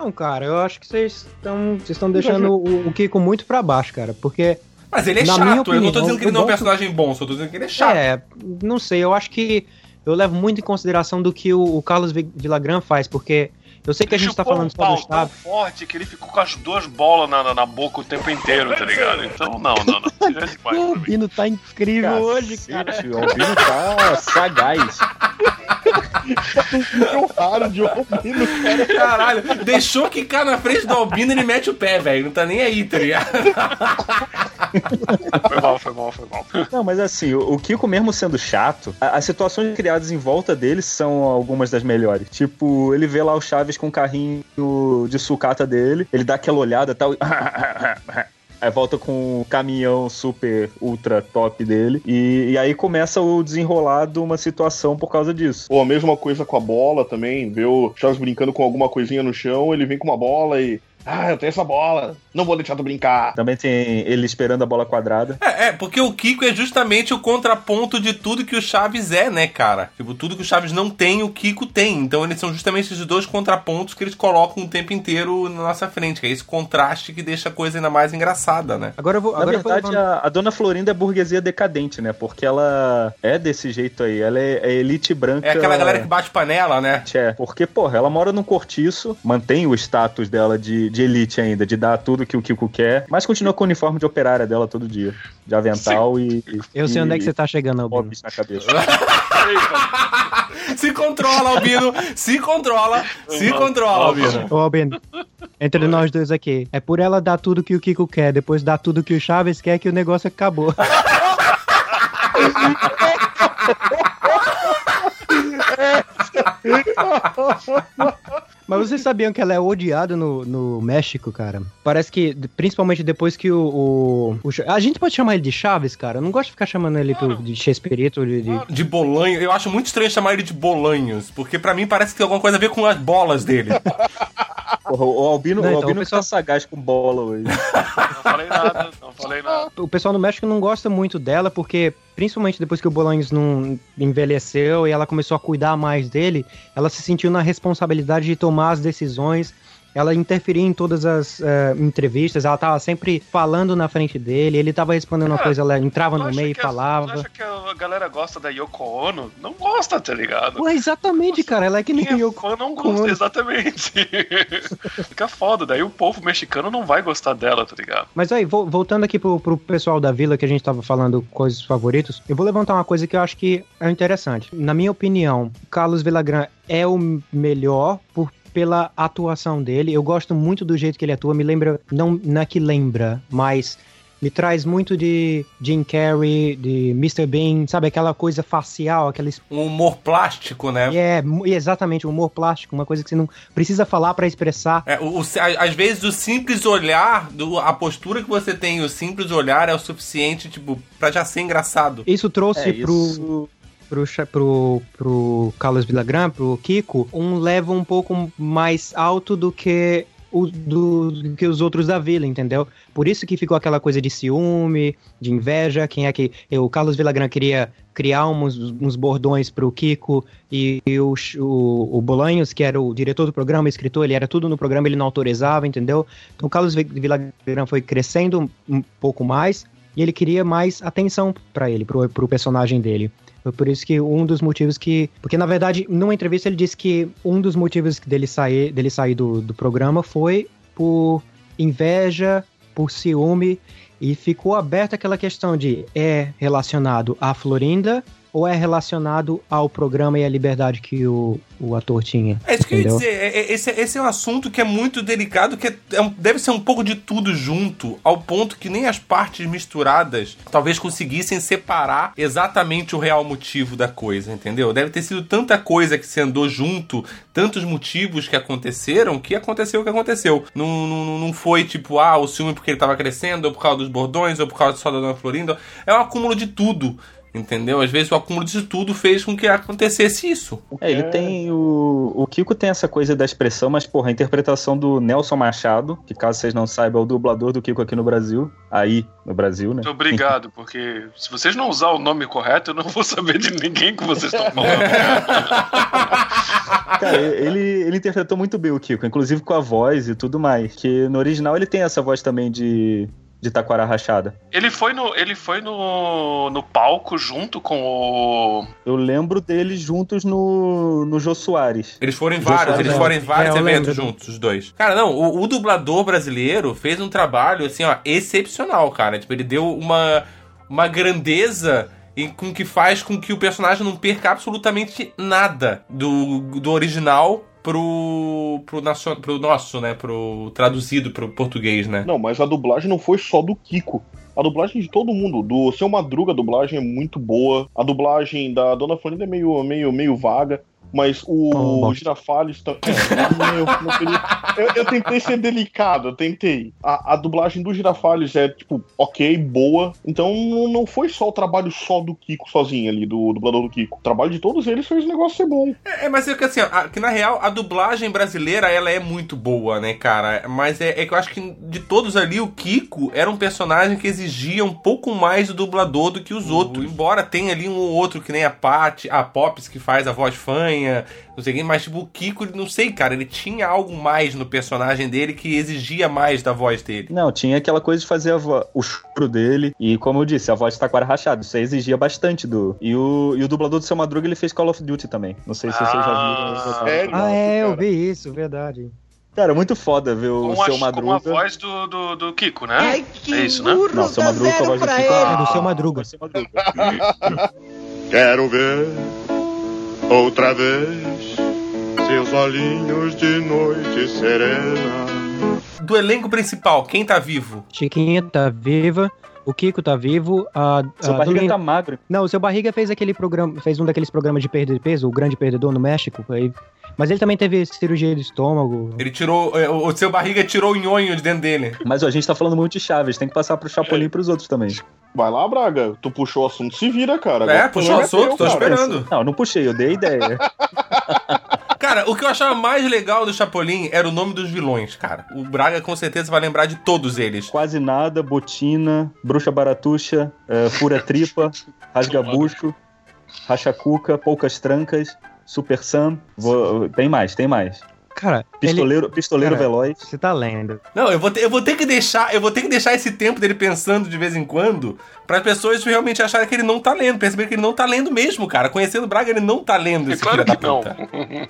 Não, cara, eu acho que vocês estão vocês estão deixando o, o Kiko muito pra baixo, cara. Porque, Mas ele é chato. minha eu não tô opinião, dizendo que ele não é um personagem bom, só tô dizendo que ele é chato. é, não sei, eu acho que eu levo muito em consideração do que o, o Carlos Vi- Villagrán faz, porque eu sei que a gente tá falando um só do pau tão forte que ele ficou com as duas bolas na, na, na boca o tempo inteiro, tá ligado? Então, não, não, não. É O pra mim. Bino tá incrível hoje, cara. Cacete, O Albino tá sagaz. Nível raro de albino, cara. Caralho, deixou quicar na frente do Albino ele mete o pé, velho. Não tá nem aí, tá ligado? Foi mal, foi mal, foi mal. Não, mas assim, o, Kiko mesmo sendo chato, as situações criadas em volta dele são algumas das melhores. Tipo, ele vê lá o Chaves com o carrinho de sucata dele, ele dá aquela olhada e tal. Aí volta com o caminhão super ultra top dele. E, e aí começa o desenrolar de uma situação por causa disso. Ou a mesma coisa com a bola também, vê o Chaves brincando com alguma coisinha no chão, ele vem com uma bola e. Ah, eu tenho essa bola, não vou deixar tu brincar. Também tem ele esperando a bola quadrada. É, é, porque o Kiko é justamente o contraponto de tudo que o Chaves é, né, cara? Tipo, tudo que o Chaves não tem, o Kiko tem. Então eles são justamente esses dois contrapontos que eles colocam o tempo inteiro na nossa frente, que é esse contraste que deixa a coisa ainda mais engraçada, né? Agora eu vou. Na Agora eu vou verdade, levantar- a, a dona Florinda é burguesia decadente, né? Porque ela é desse jeito aí. Ela é, é elite branca. É aquela galera que bate panela, né? É, porque, porra, ela mora num cortiço, mantém o status dela de, de elite ainda, de dar tudo que o Kiko quer, mas continua com o uniforme de operária dela todo dia. De avental e. Eu sei e- onde é que você tá chegando, Albino. Na cabeça. Se controla, Albino! Se controla! Se controla, Albino! Ô, Albino, entre nós dois aqui, é por ela dar tudo que o Kiko quer, depois dar tudo que o Chaves quer que o negócio acabou. Mas vocês sabiam que ela é odiada no, no México, cara? Parece que, principalmente depois que o, o, o A gente pode chamar ele de Chaves, cara? Eu não gosto de ficar chamando ele pro- de Chespirito, de, de- De Bolanho, eu acho muito estranho chamar ele de Bolanhos, porque pra mim parece que tem alguma coisa a ver com as bolas dele. Porra, o Albino, Não, o então, Albino o pessoal- tá sagaz com bola hoje. Não falei nada, não falei nada. O pessoal no México não gosta muito dela porque, principalmente depois que o Bolanhos não envelheceu e ela começou a cuidar mais dele, ela se sentiu na responsabilidade de tomar as decisões. Ela interferia em todas as eh, entrevistas, ela tava sempre falando na frente dele, ele tava respondendo uma Cara, coisa, ela entrava no meio e falava. acha que a galera gosta da Yoko Ono? Não gosta, tá ligado? Ué, exatamente, cara, ela é que nem é eu. fã não Ono. gosta, exatamente. Fica foda, daí o povo mexicano não vai gostar dela, tá ligado? Mas aí, vo- voltando aqui pro, pro pessoal da vila que a gente tava falando coisas favoritos, eu vou levantar uma coisa que eu acho que é interessante. Na minha opinião, Carlos Villagrán é o melhor por pela atuação dele. Eu gosto muito do jeito que ele atua, me lembra, não, não é que lembra, mas me traz muito de Jim Carrey, de Mr. Bean, sabe? Aquela coisa facial, aquela Um humor plástico, né? é, exatamente, humor plástico, uma coisa que você não precisa falar pra expressar. É, o- o- às vezes o simples olhar, do- a postura que você tem, o simples olhar é o suficiente, tipo, pra já ser engraçado. Isso trouxe É, pro, isso- pro, pro, pro Carlos Villagrán, pro Kiko, um level um pouco mais alto do que, o, do, do que os outros da vila, entendeu? Por isso que ficou aquela coisa de ciúme, de inveja, quem é que... O Carlos Villagrán queria criar uns, uns bordões pro Kiko e, e o, o, o Bolanhos, que era o diretor do programa, escritor, ele era tudo no programa, ele não autorizava, entendeu? Então o Carlos Vi- Villagrán foi crescendo um pouco mais e ele queria mais atenção pra ele, pro, pro personagem dele. Foi por isso que um dos motivos que. Porque, na verdade, numa entrevista ele disse que um dos motivos dele sair, dele sair do, do programa foi por inveja, por ciúme, e ficou aberta aquela questão de é relacionado à Florinda ou é relacionado ao programa e à liberdade que o, o ator tinha. É isso que eu ia Entendeu? dizer. é- é- esse, esse é um assunto que é muito delicado, que é- é um- deve ser um pouco de tudo junto, ao ponto que nem as partes misturadas talvez conseguissem separar exatamente o real motivo da coisa, entendeu? Deve ter sido tanta coisa que se andou junto, tantos motivos que aconteceram, que aconteceu o que aconteceu. Não, não, não foi tipo, ah, o ciúme porque ele tava crescendo, ou por causa dos bordões, ou por causa só da Dona Florinda. É um acúmulo de tudo. Entendeu? Às vezes o acúmulo disso tudo fez com que acontecesse isso. É, ele tem o. O Kiko tem essa coisa da expressão, mas, porra, a interpretação do Nelson Machado, que caso vocês não saibam, é o dublador do Kiko aqui no Brasil. Aí, no Brasil, né? Muito obrigado, porque se vocês não usar o nome correto, eu não vou saber de ninguém que vocês estão falando. Cara, ele, ele interpretou muito bem o Kiko, inclusive com a voz e tudo mais. Que no original ele tem essa voz também de. De taquara rachada. Ele foi no, ele foi no, no palco junto com o. Eu lembro deles juntos no, no Jô Soares. Eles foram em vários, Soares, eles foram em vários É, eventos juntos, os dois. Cara, não, o, o dublador brasileiro fez um trabalho, assim, ó, excepcional, cara. Tipo, ele deu uma, uma grandeza e com que faz com que o personagem não perca absolutamente nada do, do original pro, pro, pro nosso, né? Pro traduzido pro português, né? Não, mas a dublagem não foi só do Kiko. A dublagem de todo mundo. Do Seu Madruga, a dublagem é muito boa. A dublagem da Dona Florinda é meio, meio, meio vaga. Mas o Oh, bom. Girafales também. É, eu, não queria- eu- eu tentei ser delicado, eu tentei. A, a dublagem do Girafales é, tipo, ok, boa. Então não- foi só o trabalho só do Kiko sozinho ali, do dublador do Kiko. O trabalho de todos eles fez o negócio ser bom. É, é, mas é que assim, ó, a- que na real a dublagem brasileira ela é muito boa, né, cara? Mas é, é que eu acho que de todos ali, o Kiko era um personagem que exigia um pouco mais do dublador do que os outros. Embora tenha ali um ou outro, que nem a Pat, a Pops, que faz a voz fanha, não sei quem, mas tipo, o Kiko, ele- não sei, cara, ele tinha algo mais no personagem dele que exigia mais da voz dele. Não, tinha aquela coisa de fazer o choro dele. E como eu disse, a voz de taquara rachada. Isso aí exigia bastante do. E o, e o dublador do seu Madruga ele fez Call of Duty também. Não sei se vocês já viram. sério? Ah, é, eu vi isso, verdade. Cara, muito foda ver o Com a, seu com a Madruga. voz do, do, do Kiko, né? Ai, que É isso, né? burro, Não, seu Madruga com a voz do Kiko. É do Madruga. Seu Madruga. Quero ver outra vez seus olhinhos de noite serena. Do elenco principal, quem tá vivo? Chiquinha tá viva, o Kiko tá vivo, a, Seu a barriga Domingo- tá magro. Não, o seu Barriga fez aquele programa, fez um daqueles programas de perda de peso, o Grande Perdedor no México. Aí, mas ele também teve cirurgia do estômago. Ele tirou. é, O seu barriga tirou o nhonho de dentro dele. Mas ó, a gente tá falando muito de Chaves, tem que passar pro Chapolin e pros outros também. Vai lá, Braga. Tu puxou o assunto, se vira, cara. É, Agora puxou o problema assunto, teu, tô cara. esperando. Não, não puxei, eu dei ideia. Cara, o que eu achava mais legal do Chapolin era o nome dos vilões, cara. O Braga com certeza vai lembrar de todos eles. Quase nada, botina, bruxa baratuxa, eh, fura tripa, rasga bucho, racha cuca, poucas trancas, super sam. Vou- tem mais, tem mais. Cara, ele, Pistoleiro, pistoleiro Cara, veloz. você tá lendo. Não, eu vou, ter, eu vou ter que deixar, eu vou ter que deixar esse tempo dele pensando de vez em quando, para as pessoas realmente acharem que ele não tá lendo, perceber que ele não tá lendo mesmo, cara. Conhecendo o Braga, ele não tá lendo É esse claro filho da que não.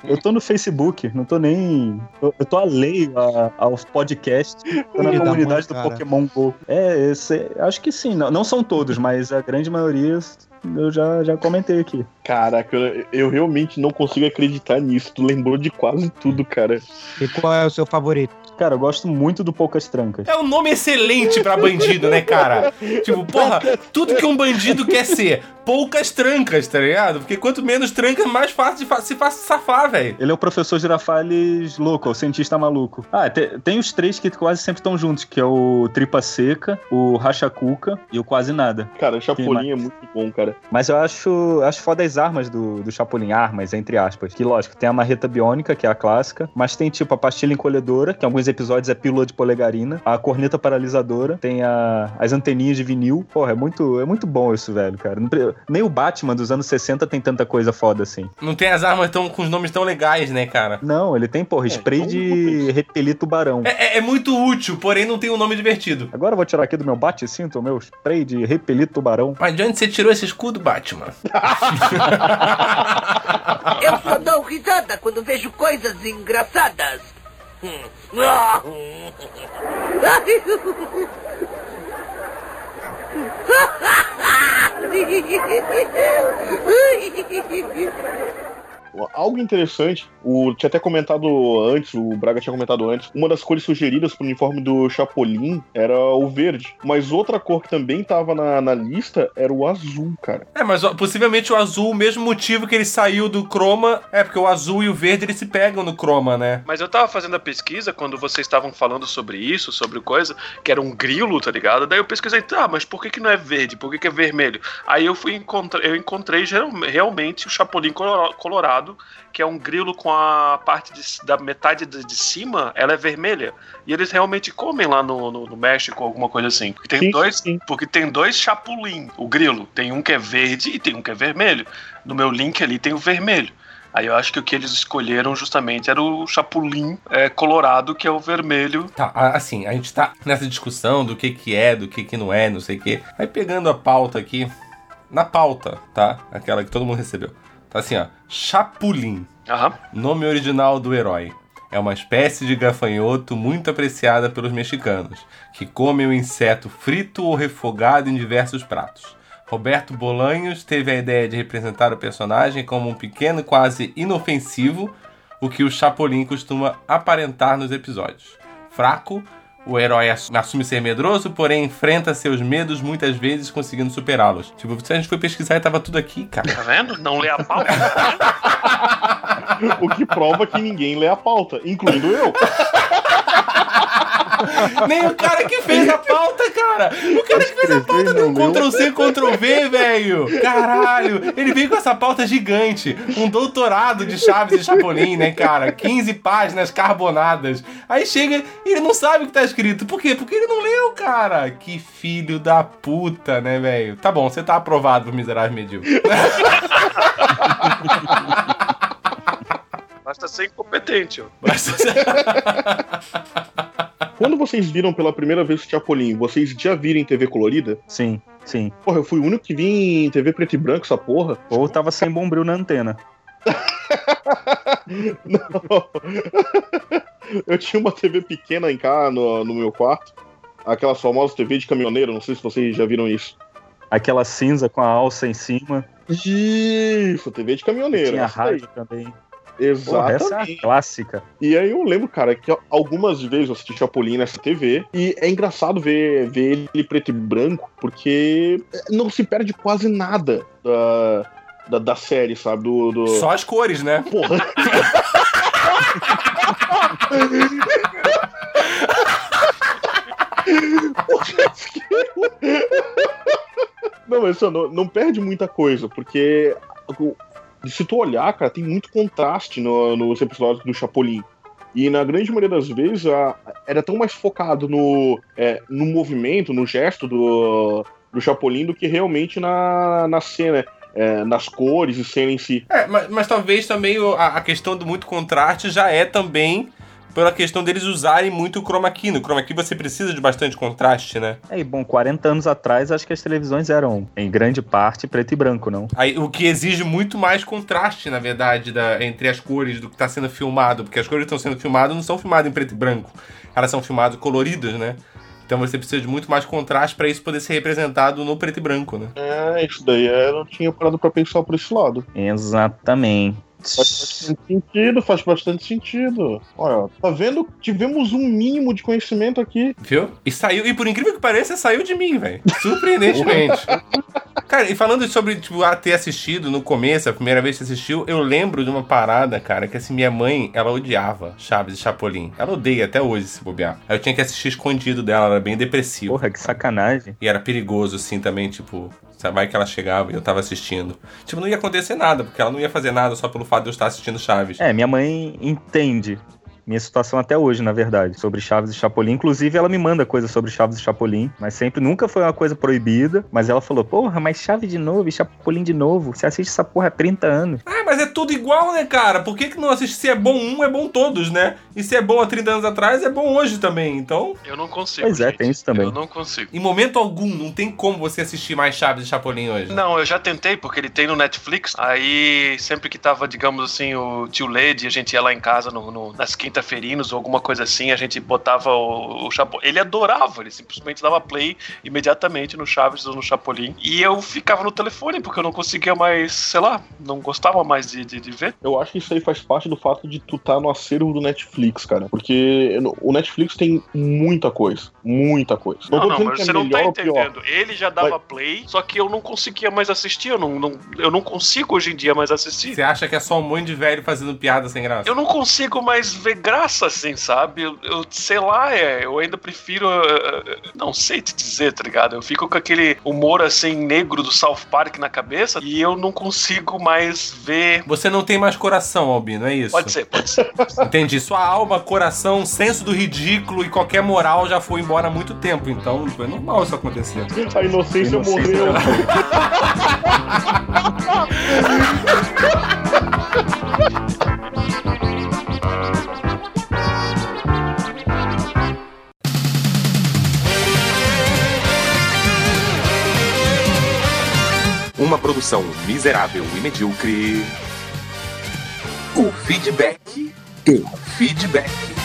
Eu tô no Facebook, não tô nem. Eu, eu tô alheio a- aos podcasts. Tô na comunidade mãe, do. Pokémon GO. É, esse, acho que sim. Não, não são todos, mas a grande maioria eu já, já comentei aqui. Caraca, eu, eu realmente não consigo acreditar nisso. Tu lembrou de quase tudo, cara. E qual é o seu favorito? Cara, eu gosto muito do Poucas Trancas. É um nome excelente pra bandido, né, cara? Tipo, porra, tudo que um bandido quer ser. Poucas trancas, tá ligado? Porque quanto menos trancas, mais fácil de fa- se faz safar, velho. Ele é o professor Girafales louco, é o cientista maluco. Ah, te- tem os três que quase sempre estão juntos, que é o Tripa Seca, o Racha Cuca e o Quase Nada. Cara, Quem Chapolin é muito bom, cara. Mas eu acho, acho foda as armas do, do Chapolin, armas, entre aspas. Que, lógico, tem a marreta biônica, que é a clássica, mas tem, tipo, a pastilha encolhedora, que em episódios é pílula de polegarina, a corneta paralisadora, tem a, as anteninhas de vinil. Porra, é muito, é muito bom isso, velho, cara. Nem o Batman dos anos 60 tem tanta coisa foda assim. Não tem as armas tão, com os nomes tão legais, né, cara? Não, ele tem, porra, spray então de repelir tubarão. É, é- é muito útil, porém não tem um nome divertido. Agora eu vou tirar aqui do meu bate-cinto o meu spray de repelir tubarão. Mas de onde você tirou esse escudo, Batman? Eu só dou risada quando vejo coisas engraçadas. Hum. Ah. Algo interessante, o tinha até comentado antes, o Braga tinha comentado antes, uma das cores sugeridas pro uniforme do Chapolin era o verde, mas outra cor que também tava na, na lista era o azul, cara. É, mas ó, possivelmente o azul, o mesmo motivo que ele saiu do croma, é porque o azul e o verde eles se pegam no croma, né? Mas eu tava fazendo a pesquisa quando vocês estavam falando sobre isso, sobre coisa, que era um grilo, tá ligado? Daí eu pesquisei, tá, mas por que, que não é verde? Por que, que é vermelho? Aí eu fui encontra eu encontrei geral- realmente o Chapolin colora- Que é um grilo com a parte de- da metade de, de cima, ela é vermelha. E eles realmente comem lá no, no, no México, alguma coisa assim. Porque tem Sim, dois. sim. Porque tem dois Chapolin, o grilo. Tem um que é verde e tem um que é vermelho. No meu link ali tem o vermelho. Aí eu acho que o que eles escolheram justamente era o Chapolin é, colorado, que é o vermelho. Tá, assim, a gente tá nessa discussão do que que é, do que que não é, não sei o que. Aí pegando a pauta aqui, na pauta, tá? Aquela que todo mundo recebeu. Tá assim, ó, Chapulin, nome original do herói. É uma espécie de gafanhoto muito apreciada pelos mexicanos, que come o inseto frito ou refogado em diversos pratos. Roberto Bolanhos teve a ideia de representar o personagem como um pequeno, quase inofensivo, o que o Chapolin costuma aparentar nos episódios. Fraco, o herói assu- assume ser medroso, porém enfrenta seus medos muitas vezes conseguindo superá-los. Tipo, se a gente foi pesquisar e tava tudo aqui, cara. Tá vendo? Não lê a pauta. O que prova que ninguém lê a pauta, incluindo eu. Nem o cara que fez a pauta, cara! O cara que fez a pauta deu um Ctrl-C, Ctrl-V, velho! Caralho! Ele veio com essa pauta gigante. Um doutorado de Chaves e Chapolin, né, cara? 15 páginas carbonadas. Aí chega e ele não sabe o que tá escrito. Por quê? Porque ele não leu, cara! Que filho da puta, né, velho? Tá bom, você tá aprovado pro miserável medíocre. Basta ser incompetente, ó. Quando vocês viram pela primeira vez o Chapolin, vocês já viram em TV colorida? Sim, sim. Porra, eu fui o único que vi em TV preto e branco essa porra. Ou tava sem bombril na antena. Não. Eu tinha uma TV pequena em cá no, no meu quarto. Aquelas famosas TV de caminhoneiro, não sei se vocês já viram isso. Aquela cinza com a alça em cima. Isso, TV de caminhoneiro. Tinha daí. rádio Porra, Exatamente. essa é a clássica. E aí eu lembro, cara, que algumas vezes eu assisti Chapolin nessa TV e é engraçado ver, ver ele preto e branco, porque não se perde quase nada da, da, da série, sabe? Do, do... Só as cores, né? Porra. Não, mas só, não, não perde muita coisa, porque o- se tu olhar, cara, tem muito contraste no- nos episódios do Chapolin. E na grande maioria das vezes a- era tão mais focado no, é, no movimento, no gesto do, do Chapolin do que realmente na, na cena, é, nas cores e cena em si. É, mas, mas talvez também a, a questão do muito contraste já é também pela questão deles usarem muito o chroma key. No chroma key você precisa de bastante contraste, né? É, e bom, 40 anos atrás acho que as televisões eram, em grande parte, preto e branco, não? Aí, o que exige muito mais contraste, na verdade, da- entre as cores do que está sendo filmado. Porque as cores que estão sendo filmadas não são filmadas em preto e branco. Elas são filmadas coloridas, né? Então você precisa de muito mais contraste para isso poder ser representado no preto e branco, né? É, isso daí eu não tinha parado pra pensar por esse lado. Exatamente. Faz bastante sentido, faz bastante sentido. Olha, tá vendo? Tivemos um mínimo de conhecimento aqui. Viu? E saiu, e por incrível que pareça, saiu de mim, velho. Surpreendentemente. cara, e falando sobre, tipo, ah, ter assistido no começo, a primeira vez que assistiu, eu lembro de uma parada, cara, que assim, minha mãe, ela odiava Chaves e Chapolin. Ela odeia até hoje se bobear. Aí eu tinha que assistir escondido dela, ela era bem depressiva. Porra, que sacanagem. E era perigoso, assim, também, tipo, sabe, vai que ela chegava e eu tava assistindo. Tipo, não ia acontecer nada, porque ela não ia fazer nada só pelo fato de eu estar assistindo Chaves. É, minha mãe entende minha situação até hoje, na verdade, sobre Chaves e Chapolin. Inclusive, ela me manda coisas sobre Chaves e Chapolin, mas sempre nunca foi uma coisa proibida. Mas ela falou: Porra, mas Chaves de novo e Chapolin de novo. Você assiste essa porra há 30 anos. Ah, mas é tudo igual, né, cara? Por que, que não assiste? Se é bom um, é bom todos, né? E se é bom há 30 anos atrás, é bom hoje também. Então, Eu não consigo. Pois é, gente. tem isso também. Eu não consigo. em momento algum, não tem como você assistir mais Chaves e Chapolin hoje. Não, eu já tentei, porque ele tem no Netflix. Aí, sempre que tava, digamos assim, o tio Led, a gente ia lá em casa no, no- nas quinta-ferinos ou alguma coisa assim, a gente botava o, o Chapolin. Ele adorava, ele simplesmente dava play imediatamente no Chaves ou no Chapolin. E eu ficava no telefone, porque eu não conseguia mais, sei lá, não gostava mais de, de, de ver. Eu acho que isso aí faz parte do fato de tu estar no acervo do Netflix, cara. Porque o Netflix tem muita coisa. Muita coisa. Não, não, dizendo mas é você não tá entendendo. Ele já dava play, só que eu não conseguia mais assistir. Eu não, não- eu não consigo hoje em dia mais assistir. Você acha que é só um monte de velho fazendo piada sem graça? Eu não consigo mais ver graça assim, sabe? Eu, eu- sei lá, é, eu ainda prefiro. eh, eh, não sei te dizer, tá ligado? Eu fico com aquele humor assim negro do South Park na cabeça e eu não consigo mais ver. Você não tem mais coração, Albino, é isso? Pode ser, pode ser. Entendi. Sua alma, coração, senso do ridículo e qualquer moral já foi embora há muito tempo. Então, é normal isso acontecer. A inocência, Inocência morreu. produção miserável e medíocre. O feedback. O feedback.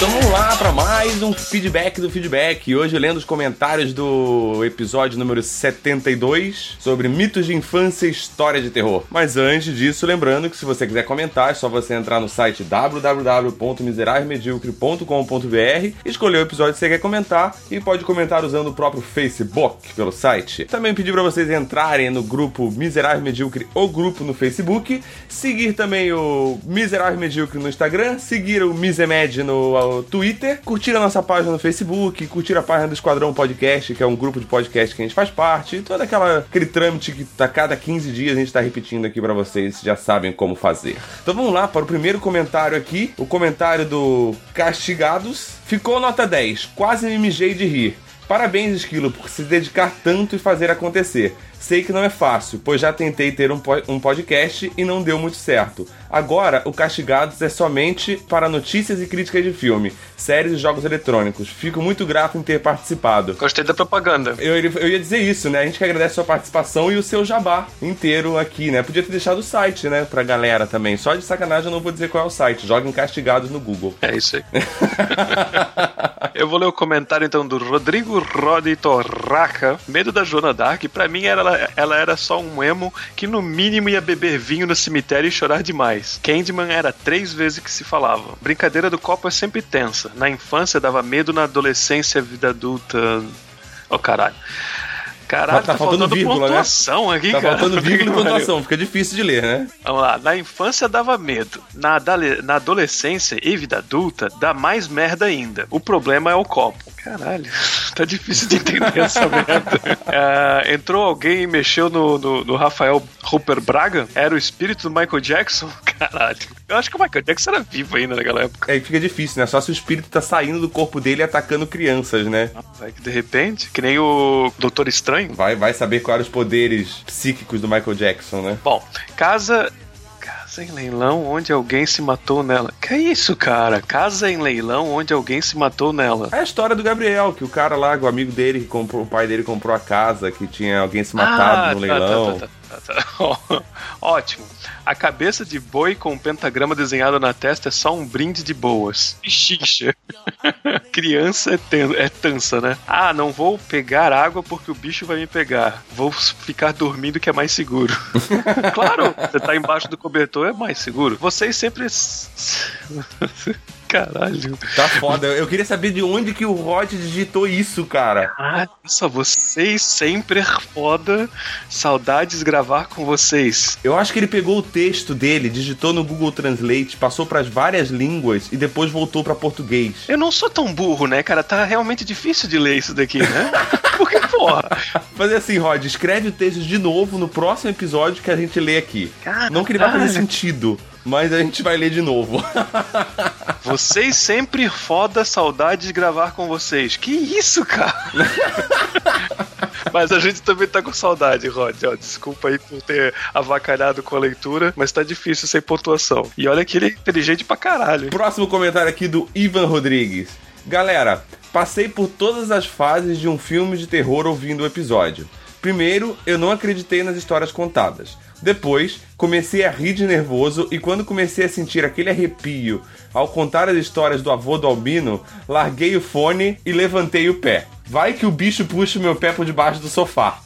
Vamos lá para mais um feedback do feedback. Hoje lendo os comentários do episódio número 72 sobre mitos de infância e história de terror. Mas antes disso, lembrando que se você quiser comentar, é só você entrar no site www.miserávelmedíocre.com.br, escolher o episódio que você quer comentar e pode comentar usando o próprio Facebook pelo site. Também pedir para vocês entrarem no grupo Miserável Medíocre, o grupo no Facebook, seguir também o Miserável Medíocre no Instagram, seguir o Misemed no Twitter, curtir a nossa página no Facebook, curtir a página do Esquadrão Podcast, que é um grupo de podcast que a gente faz parte, todo aquela, aquele trâmite que a cada 15 dias a gente tá repetindo aqui para vocês, já sabem como fazer. Então vamos lá para o primeiro comentário aqui, o comentário do Castigados. Ficou nota 10, quase me mijei de rir. Parabéns, Esquilo, por se dedicar tanto e fazer acontecer. Sei que não é fácil, pois já tentei ter um, po- um podcast e não deu muito certo. Agora, o Castigados é somente para notícias e críticas de filme, séries e jogos eletrônicos. Fico muito grato em ter participado. Gostei da propaganda. Eu, eu ia dizer isso, né? A gente que agradece a sua participação e o seu jabá inteiro aqui, né? Podia ter deixado o site, né? Pra galera também. Só de sacanagem eu não vou dizer qual é o site. Joguem Castigados no Google. É isso aí. Eu vou ler o comentário então do Rodrigo Rodi Torraca. Medo da Joana Dark, pra mim ela, ela era só um emo que no mínimo ia beber vinho no cemitério e chorar demais. Candyman era três vezes que se falava. Brincadeira do copo é sempre tensa. Na infância dava medo, na adolescência, vida adulta. Ô caralho. Caralho, tá, faltando, vírgula, né? pontuação aqui, Tá cara. faltando vírgula e pontuação. Fica difícil de ler, né? Vamos lá, na infância dava medo, na, na adolescência e vida adulta dá mais merda ainda. O problema é o copo. Caralho, tá difícil de entender essa merda. Ah, entrou alguém e mexeu no, no, no Rafael Rupert Braga? Era o espírito do Michael Jackson? Caralho. Eu acho que o Michael Jackson era vivo ainda naquela época. É, fica difícil, né? Só se o espírito tá saindo do corpo dele e atacando crianças, né? Vai que de repente, que nem o Doutor Estranho. Vai, vai saber quais eram os poderes psíquicos do Michael Jackson, né? Bom, casa. Casa em leilão onde alguém se matou nela. Que isso, cara? Casa em leilão onde alguém se matou nela. É a história do Gabriel, que o cara lá, o amigo dele, que comprou, o pai dele comprou a casa, que tinha alguém se matado Ah, no tá, leilão. tá, tá, tá, Ótimo. A cabeça de boi com um pentagrama desenhado na testa é só um brinde de boas. Xixa. Criança é, ten- é tansa, né? Ah, não vou pegar água porque o bicho vai me pegar. Vou ficar dormindo que é mais seguro. claro, você tá embaixo do cobertor é mais seguro. Vocês sempre. Caralho. Tá foda. Eu queria saber de onde que o Rod digitou isso, cara. Ah, nossa, vocês sempre é foda. Saudades gravar com vocês. Eu acho que ele pegou o texto dele, digitou no Google Translate, passou pras várias línguas e depois voltou pra português. Eu não sou tão burro, né, cara? Tá realmente difícil de ler isso daqui, né? Porque, porra. Fazer assim, Rod, escreve o texto de novo no próximo episódio que a gente lê aqui. Caralho. Não que ele vai fazer sentido, mas a gente vai ler de novo. Vocês sempre foda saudade de gravar com vocês. Que isso, cara? Mas a gente também tá com saudade, Rod. Ó, desculpa aí por ter avacalhado com a leitura, mas tá difícil sem pontuação. E olha que ele é inteligente pra caralho. hein? Próximo comentário aqui do Ivan Rodrigues. Galera, passei por todas as fases de um filme de terror ouvindo o episódio. Primeiro, eu não acreditei nas histórias contadas. Depois, comecei a rir de nervoso e quando comecei a sentir aquele arrepio ao contar as histórias do avô do Albino, larguei o fone e levantei o pé. Vai que o bicho puxa o meu pé por debaixo do sofá.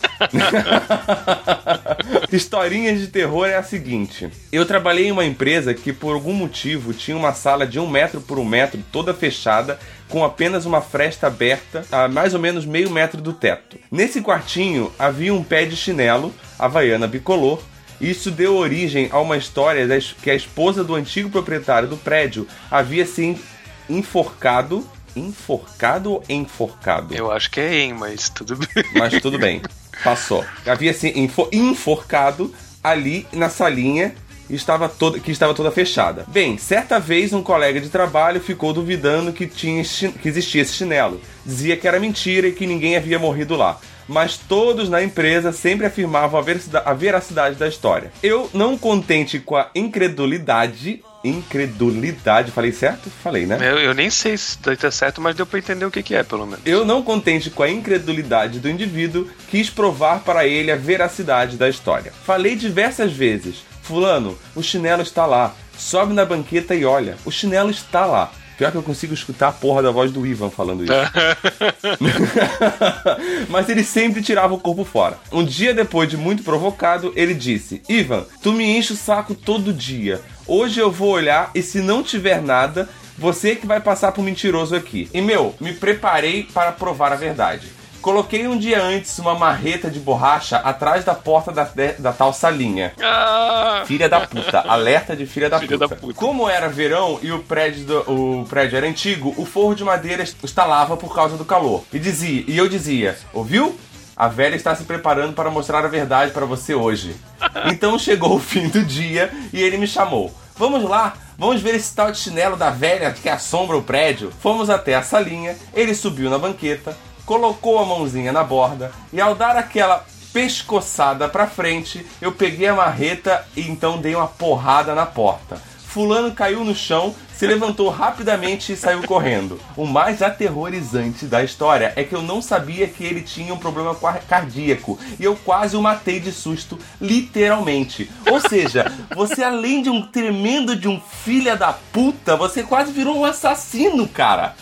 Historinhas de terror é a seguinte: eu trabalhei em uma empresa que por algum motivo tinha uma sala de um metro por um metro, toda fechada, com apenas uma fresta aberta a mais ou menos meio metro do teto. Nesse quartinho havia um pé de chinelo, havaiana bicolor. Isso deu origem a uma história que a esposa do antigo proprietário do prédio havia se enforcado. Enforcado ou enforcado? Eu acho que é em, mas tudo bem. Mas tudo bem, passou. Havia se enfo- enforcado ali na salinha estava toda, que estava toda fechada. Bem, certa vez um colega de trabalho ficou duvidando que, tinha, que existia esse chinelo. Dizia que era mentira e que ninguém havia morrido lá. Mas todos na empresa sempre afirmavam a veracidade da história. Eu, não contente com a incredulidade. Incredulidade, falei certo? Falei, né? Eu, eu nem sei se tá certo, mas deu pra entender o que, que é, pelo menos. Eu, não contente com a incredulidade do indivíduo, quis provar para ele a veracidade da história. Falei diversas vezes: Fulano, o chinelo está lá. Sobe na banqueta e olha, o chinelo está lá. Pior que eu consigo escutar a porra da voz do Ivan falando isso. Mas ele sempre tirava o corpo fora. Um dia depois de muito provocado, ele disse: Ivan, tu me enche o saco todo dia. Hoje eu vou olhar e se não tiver nada, você que vai passar por mentiroso aqui. E meu, me preparei para provar a verdade. Coloquei um dia antes uma marreta de borracha atrás da porta da, da tal salinha. Ah, Filha da puta. Alerta de filha da, Filha puta. da puta. Como era verão e o prédio, do- o prédio era antigo, o forro de madeira estalava por causa do calor. E dizia, e eu dizia, ouviu? A velha está se preparando para mostrar a verdade para você hoje. Então chegou o fim do dia e ele me chamou. Vamos lá, vamos ver esse tal de chinelo da velha que assombra o prédio. Fomos até a salinha, ele subiu na banqueta, colocou a mãozinha na borda e ao dar aquela pescoçada pra frente, eu peguei a marreta e então dei uma porrada na porta. Fulano caiu no chão, se levantou rapidamente e saiu correndo. O mais aterrorizante da história é que eu não sabia que ele tinha um problema cardíaco e eu quase o matei de susto, literalmente. Ou seja, você além de um tremendo de um filha da puta, você quase virou um assassino, cara.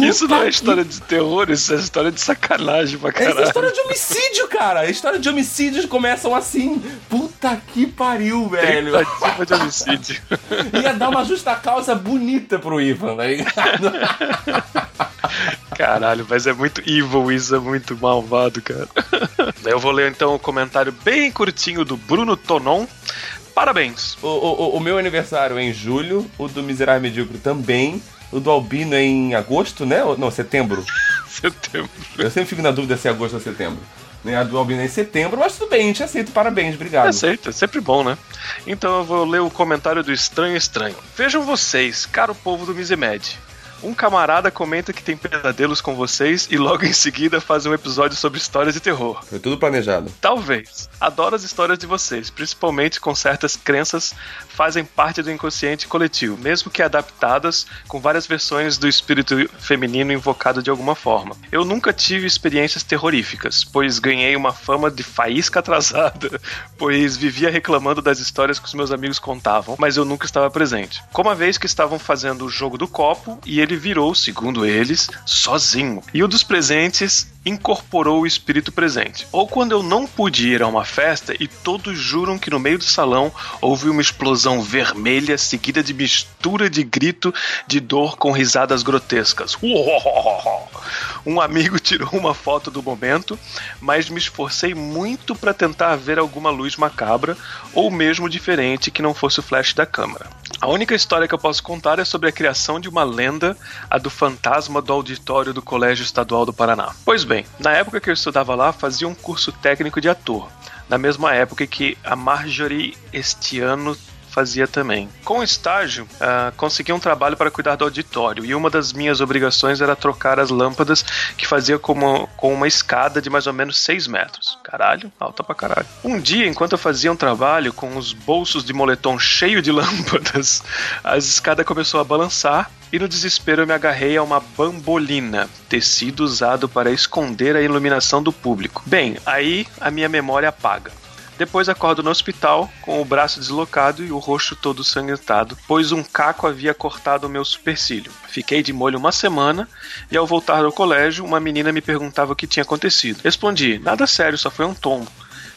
Isso não Puta é história de terror, isso é história de sacanagem pra essa é caralho. história de homicídio, cara. A história de homicídios começam assim. Puta que pariu, velho. Tentativa de homicídio. Ia dar uma justa causa bonita pro Ivan, tá ligado? Caralho, mas é muito evil isso, é muito malvado, cara. Eu vou ler então o comentário bem curtinho do Bruno Tonon. Parabéns. O, o, o meu aniversário é em julho, o do Miserável Medíocre também. O do Albino é em agosto, né? Não, setembro. Setembro. Eu sempre fico na dúvida se é agosto ou setembro. Né? A do Albino é em setembro, mas tudo bem, a gente aceita. Parabéns, obrigado. Aceita, é sempre bom, né? Então eu vou ler o comentário do Estranho Estranho. Vejam vocês, caro povo do Misemed. Um camarada comenta que tem pesadelos com vocês e logo em seguida faz um episódio sobre histórias de terror. Foi tudo planejado. Talvez. Adoro as histórias de vocês, principalmente com certas crenças fazem parte do inconsciente coletivo, mesmo que adaptadas com várias versões do espírito feminino invocado de alguma forma. Eu nunca tive experiências terroríficas, pois ganhei uma fama de faísca atrasada, pois vivia reclamando das histórias que os meus amigos contavam, mas eu nunca estava presente. Como a vez que estavam fazendo o jogo do copo e ele virou, segundo eles, sozinho. E o dos presentes incorporou o espírito presente. Ou quando eu não pude ir a uma festa e todos juram que no meio do salão houve uma explosão vermelha seguida de mistura de grito de dor com risadas grotescas. Um amigo tirou uma foto do momento, mas me esforcei muito para tentar ver alguma luz macabra ou mesmo diferente que não fosse o flash da câmera. A única história que eu posso contar é sobre a criação de uma lenda, a do fantasma do auditório do Colégio Estadual do Paraná. Pois bem, na época que eu estudava lá, fazia um curso técnico de ator, na mesma época que a Marjorie este ano fazia também. Com o estágio, ah, consegui um trabalho para cuidar do auditório e uma das minhas obrigações era trocar as lâmpadas que fazia como, com uma escada de mais ou menos 6 metros. Caralho, alta pra caralho. Um dia, enquanto eu fazia um trabalho com os bolsos de moletom cheio de lâmpadas, a escada começou a balançar e no desespero eu me agarrei a uma bambolina, tecido usado para esconder a iluminação do público. Bem, aí a minha memória apaga. Depois acordo no hospital com o braço deslocado e o rosto todo sanguentado, pois um caco havia cortado o meu supercílio. Fiquei de molho uma semana e ao voltar do colégio, uma menina me perguntava o que tinha acontecido. Respondi: nada sério, só foi um tombo.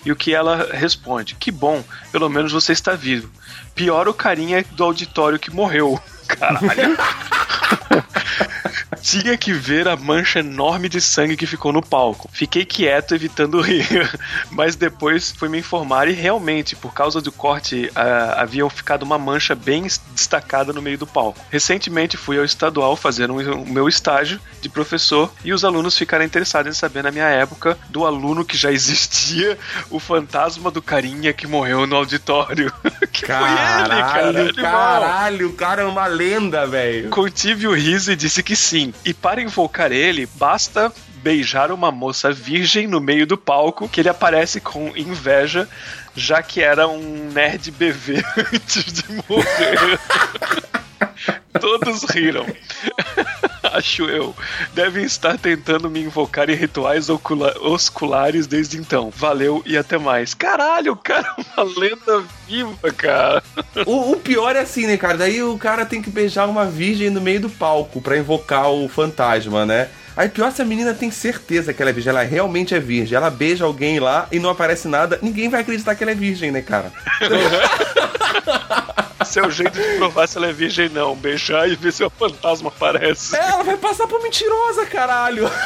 E o que ela responde: Que bom, pelo menos você está vivo. Pior o carinha do auditório que morreu. Caralho. Tinha que ver a mancha enorme de sangue que ficou no palco. Fiquei quieto, evitando rir, mas depois fui me informar e realmente, por causa do corte, havia ficado uma mancha bem es- destacada no meio do palco. Recentemente fui ao estadual fazer um- o meu estágio de professor e os alunos ficaram interessados em saber na minha época do aluno que já existia, o fantasma do carinha que morreu no auditório. que foi ele, cara? Caralho, Animal. caralho, o cara é uma lenda, velho. Contive o riso e disse que sim. E para invocar ele, basta beijar uma moça virgem no meio do palco, que ele aparece com inveja, já que era um nerd bebê antes de morrer. Todos riram. Acho eu. Devem estar tentando me invocar em rituais osculares desde então. Valeu e até mais. Caralho, o cara é uma lenda viva, cara. O, o pior é assim, né, cara? Daí o cara tem que beijar uma virgem no meio do palco pra invocar o fantasma, né? Aí pior se a menina tem certeza que ela é virgem, ela realmente é virgem. Ela beija alguém lá e não aparece nada, ninguém vai acreditar que ela é virgem, né, cara? Esse é o jeito de provar se ela é virgem, não. Beijar e ver se o fantasma aparece. É, ela vai passar por mentirosa, caralho!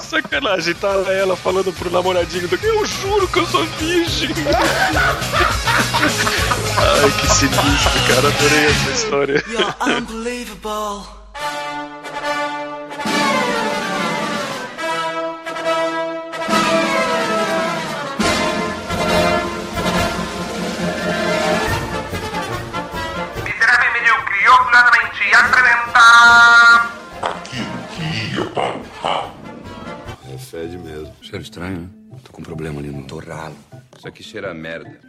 Sacanagem, tá ela falando pro namoradinho do eu juro que eu sou virgem. Ai, que sinistro, cara. Adorei essa história. You're unbelievable. Apresenta... É fede mesmo. Cheiro estranho, né? Tô com um problema ali no torralo. Isso aqui cheira a merda. O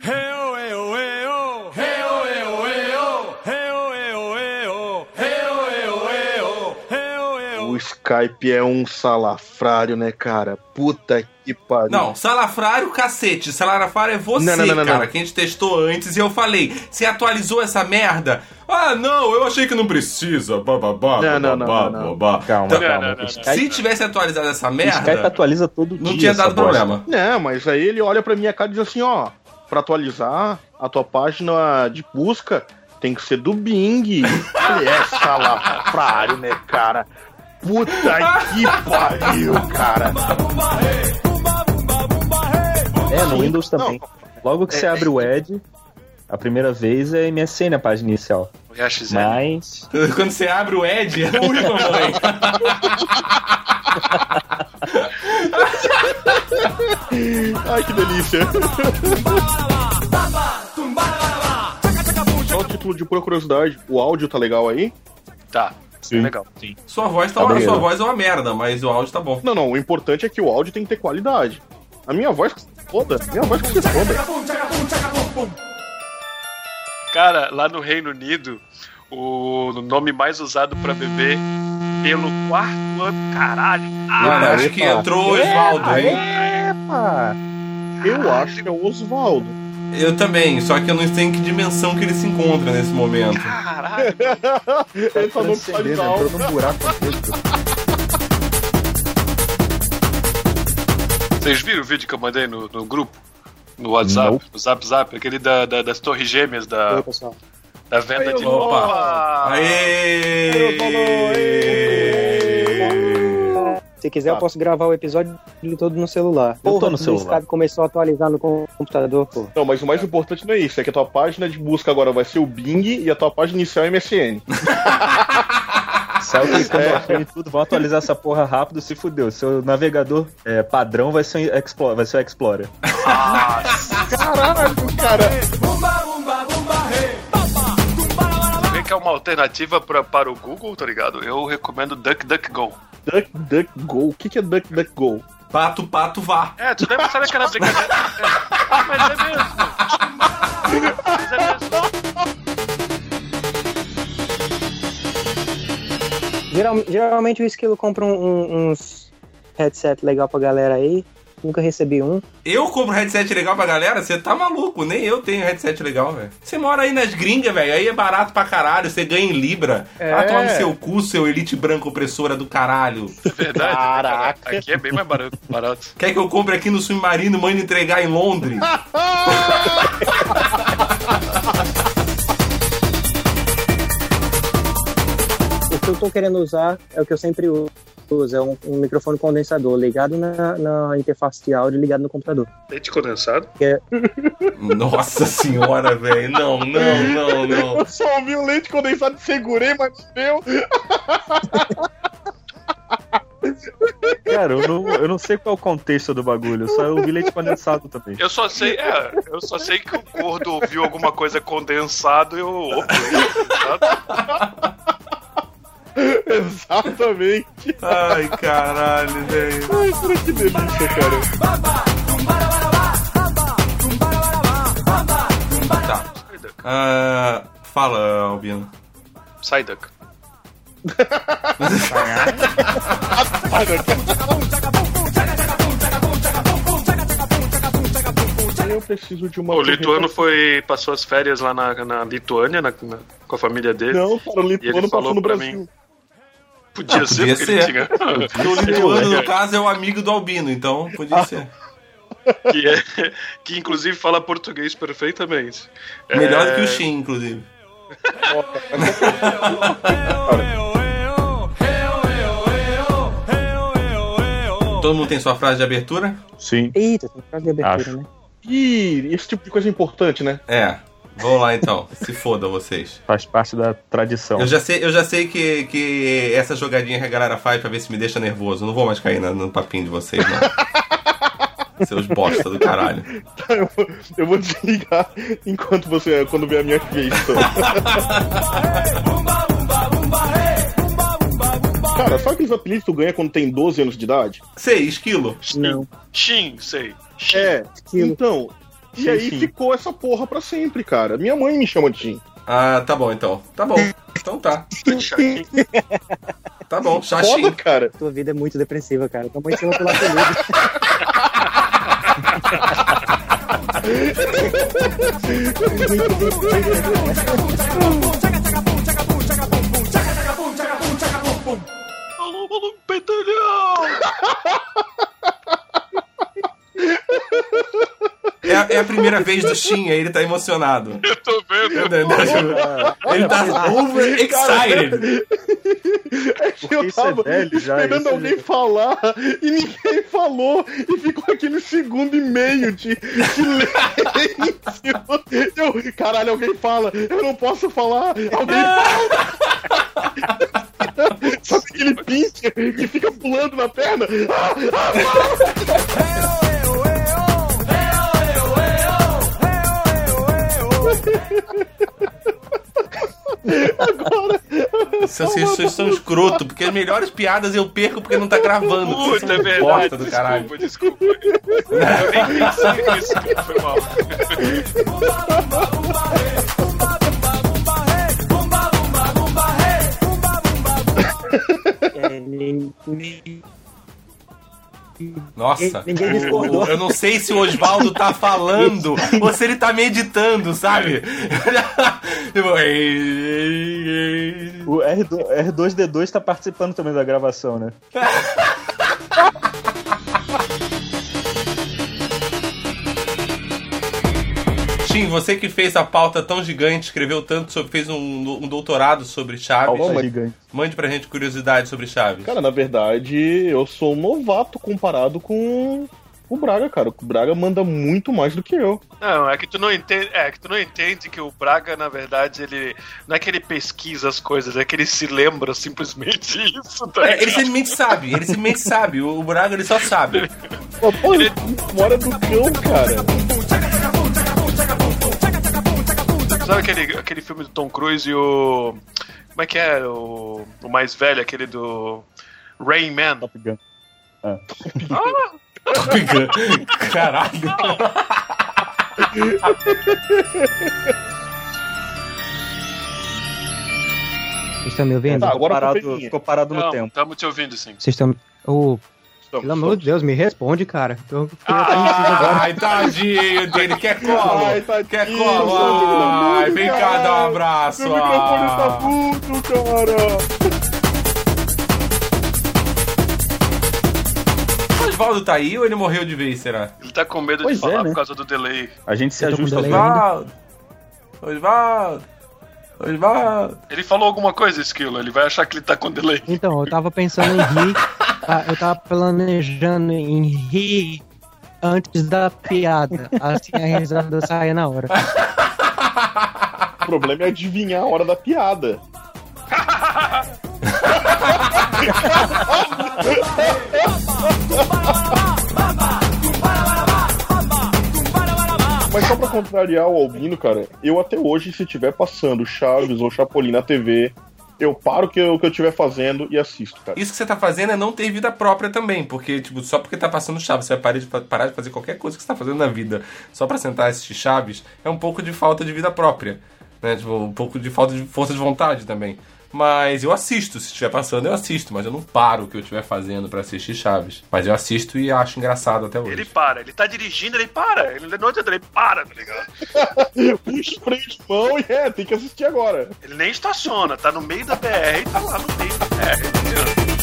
Skype é um salafrário, né, cara? Puta que pariu. Não, salafrário, cacete. Salafrário é você, Não, não, não, não, cara, não. que a gente testou antes e eu falei. Você atualizou essa merda? Ah, não, eu achei que não precisa. Bababá, Não, não, não, babá, não, não. babá. Calma, Então, calma. Skype, Se tivesse atualizado essa o Skype merda, atualiza todo dia. não tinha dado bosta. problema. Não, mas aí ele olha pra minha cara e diz assim, ó, pra atualizar a tua página de busca tem que ser do Bing. Falei, é salafrário, né, cara? Puta que pariu, cara. É, no Windows também. Logo que você abre o Edge, a primeira vez é MSN a página inicial. O Mas. Quando você abre o Ed, é ui, mamãe. Ai, que delícia. Só o título de pura curiosidade, o áudio tá legal aí? Tá, Sim. legal. Sua voz tá, Tá uma, sua voz é uma merda, mas o áudio tá bom. Não, não, o importante é que o áudio tem que ter qualidade. A minha voz que se foda, minha voz que se foda. Cara, lá no Reino Unido, o nome mais usado pra beber pelo quarto ano, caralho. Mano, Ah, acho que entrou o Osvaldo, hein? Epa! Eu acho que é o Osvaldo. Eu também, só que eu não sei em que dimensão que ele se encontra nesse momento. caralho. Ele tá no Transcendendo, entrou num buraco. Vocês viram o vídeo que eu mandei no, no grupo? No WhatsApp, Não. no Zap Zap, aquele da, da- das torres gêmeas da, Oi, pessoal. da venda de Opa! Aê! Se quiser, eu posso gravar o episódio todo no celular. Eu tô Porra, no o celular. Começou a atualizar no computador, pô. Não, mas o mais importante não é isso, é que a tua página de busca agora vai ser o Bing e a tua página inicial é MSN. Saiu clicando é. e tudo, vão atualizar essa porra rápido, se fudeu. Seu navegador é, padrão vai ser, o Explorer, vai ser o Explorer. Caralho, cara. Vê que é uma alternativa pra, para o Google, tá ligado? Eu recomendo DuckDuckGo. DuckDuckGo. O que, que é DuckDuckGo? Pato, pato, vá. É, tu lembra, sabe aquela brincadeira? É, mas é mesmo. Mas é mesmo. Geral- geralmente o Esquilo compra um- um- uns headset legal pra galera aí. Nunca recebi um. Eu compro headset legal pra galera? Você tá maluco? Nem eu tenho headset legal, velho. Você mora aí nas gringas, velho. Aí é barato pra caralho. Você ganha em Libra. É. Vai tomar no seu cu, seu elite branco opressora do caralho. Verdade. Caraca. Aqui é bem mais barato. barato. Quer que eu compre aqui no submarino mande entregar em Londres? O que eu tô querendo usar é o que eu sempre uso. É um, um microfone condensador ligado na, na interface de áudio ligado no computador. Leite condensado? Nossa senhora, velho. Não, não, não, não. Eu só ouvi o leite condensado, segurei, mas meu. Cara, eu não, eu não sei qual é o contexto do bagulho, eu só ouvi leite condensado também. Eu só sei, é, eu só sei que o gordo ouviu alguma coisa condensado e eu. Opa, condensado? Exatamente. Ai, caralho, velho. Ai, cara, que delícia, cara. Tá. Ah, fala, Albino. Psyduck. Eu preciso de uma. O lituano foi, passou as férias lá na, na Lituânia na- na- com a família dele. Não, cara, o E ele lituano falou passou no pra Brasil. mim. Podia Ah, ser, podia ser. tinha. Porque o lituano, no caso, é o amigo do Albino, então podia ser. que, é, que inclusive fala português perfeitamente. Melhor É, do que o Shin, inclusive. Todo mundo tem sua frase de abertura? Sim. Eita, tem frase de abertura, Acho. né? Ih, esse tipo de coisa é importante, né? É. Vamos lá então. Se foda vocês. Faz parte da tradição. Eu já sei, eu já sei que, que essa jogadinha que a galera faz pra ver se me deixa nervoso. Eu não vou mais cair na- no papinho de vocês, não. Seus bosta do caralho. Tá, eu, vou, eu vou desligar enquanto você. quando vier a minha vez. Cara, sabe aqueles apelidos que tu ganha quando tem 12 anos de idade? Sei, esquilo. Não. Shin, sei. É, então. E Sim, aí sim. ficou essa porra pra sempre, cara. Minha mãe me chama de Tim. Ah, tá bom então. Tá bom. Então tá. Tá bom, Foda, Xaxim. cara. Tua vida é muito depressiva, cara. Tua mãe chama pelo apelido. Alô, a- é a primeira vez do Shin, aí ele tá emocionado. Eu tô vendo. Ele tá overexcited. É que eu é tava já, esperando isso é alguém falar e ninguém falou. E ficou aquele segundo e meio de silêncio. Eu, caralho, alguém fala. Eu não posso falar. Alguém fala. Sabe aquele pincher que fica pulando na perna? Agora. Vocês, vocês são escroto, porque as melhores piadas eu perco porque não tá gravando. Puta, é verdade. do caralho. Desculpa, desculpa. Eu nem pensei nisso. Foi mal. É, Nossa, Ninguém discordou. eu não sei se o Osvaldo tá falando ou se ele tá meditando, sabe? Tipo. O R2, R2D2 tá participando também da gravação, né? Tim, você que fez a pauta tão gigante, escreveu tanto, sobre, fez um, um doutorado sobre Chaves. Pauta gigante. Mande pra gente curiosidade sobre Chaves. Cara, na verdade, eu sou um novato comparado com o Braga, cara. O Braga manda muito mais do que eu. Não, é que tu não entende, é que tu não entende que o Braga, na verdade, ele não é que ele pesquisa as coisas, é que ele se lembra simplesmente isso, tá É, ele simplesmente sabe, ele simplesmente sabe. O Braga ele só sabe. Pô, pô, fora do cão, cara. Sabe aquele, aquele filme do Tom Cruise e o como é que é o, o mais velho, aquele do Rain Man? Top Gun. Ah. Caralho. Vocês estão me ouvindo? Tá, agora ficou parado, ficou parado no Não, tempo. estamos te ouvindo sim. Vocês estão. Ô, Estamos, pelo amor de Deus, me responde, cara. Eu fiquei Ai, tadinho dele. Quer colo? Ai, tadinho, Quer colo? Ai, vem cá dar um abraço. Meu microfone tá Ah. puto, cara. O Osvaldo tá aí ou ele morreu de vez, será? Ele tá com medo Pois de falar é, né? por causa do delay. A gente se ajusta. delay. Osvaldo. Osvaldo. Osvaldo. Ele falou alguma coisa, Esquilo, ele vai achar que ele tá com delay. Então, eu tava pensando em rir. ah, eu tava planejando em rir antes da piada. Assim a risada saia na hora. O problema é adivinhar a hora da piada. Mas só pra contrariar o Albino, cara, eu até hoje, se tiver passando Chaves ou Chapolin na TV, eu paro que o que eu estiver fazendo e assisto, cara. Isso que você tá fazendo é não ter vida própria também, porque, tipo, só porque tá passando Chaves, você vai parar de, parar de fazer qualquer coisa que você tá fazendo na vida só pra sentar e assistir Chaves, é um pouco de falta de vida própria. Né? Tipo, um pouco de falta de força de vontade também. Mas eu assisto, se estiver passando eu assisto, mas eu não paro o que eu estiver fazendo pra assistir Chaves. Mas eu assisto e acho engraçado até hoje. Ele para, ele tá dirigindo, ele para. Ele não adianta, ele para, tá ligado? Puxa o freio de mão e é, tem que assistir agora. Ele nem estaciona, tá no meio da BR e tá lá no meio da BR. entendeu?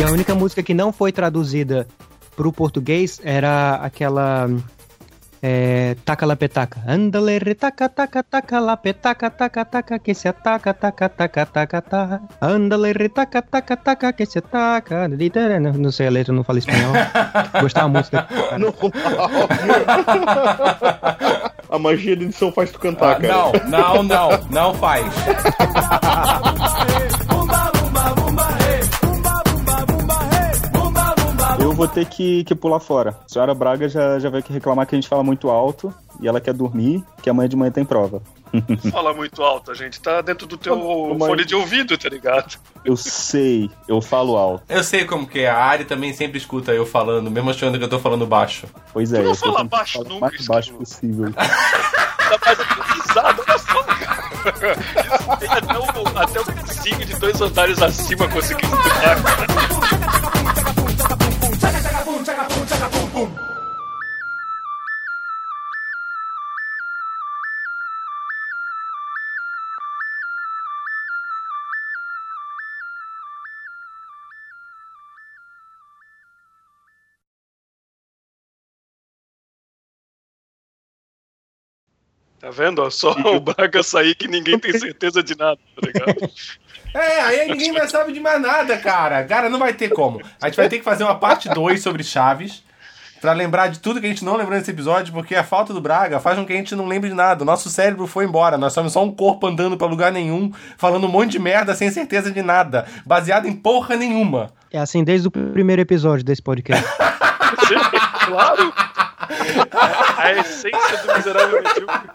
E a única música que não foi traduzida pro português era aquela. É, taca la petaca. Andale retaca, taca, taca la petaca, taca, taca, que se ataca, taca, taca, taca, taca. Andale retaca, taca, taca, que se ataca. Não, não sei a letra, não falo espanhol. Gostava muito da Não, A magia da edição faz tu cantar, Ah, cara. não, não, não, não faz. Eu vou ter que, que pular fora. A senhora Braga já, já veio aqui reclamar que a gente fala muito alto e ela quer dormir, que amanhã de manhã tem prova. Fala muito alto, a gente tá dentro do teu mas- fone de ouvido, tá ligado? Eu sei, eu falo alto. Eu sei como que é. A Ari também sempre escuta eu falando, mesmo achando que eu tô falando baixo. Pois é, Tu não eu tô fala baixo nunca, mais isso baixo que- possível. Tá fazendo risada, olha só, cara. Isso tem até o, até o vizinho de dois andares acima conseguiu Tá vendo? ó? Só o Braga sair que ninguém tem certeza de nada, tá ligado? É, aí ninguém mais sabe de mais nada, cara. Cara, não vai ter como. A gente vai ter que fazer uma parte 2 sobre Chaves. Pra lembrar de tudo que a gente não lembrou nesse episódio, porque a falta do Braga faz com que a gente não lembre de nada. O nosso cérebro foi embora. Nós somos só um corpo andando pra lugar nenhum, falando um monte de merda sem certeza de nada. Baseado em porra nenhuma. É assim desde o primeiro episódio desse podcast. Claro. A essência do miserável medíocre.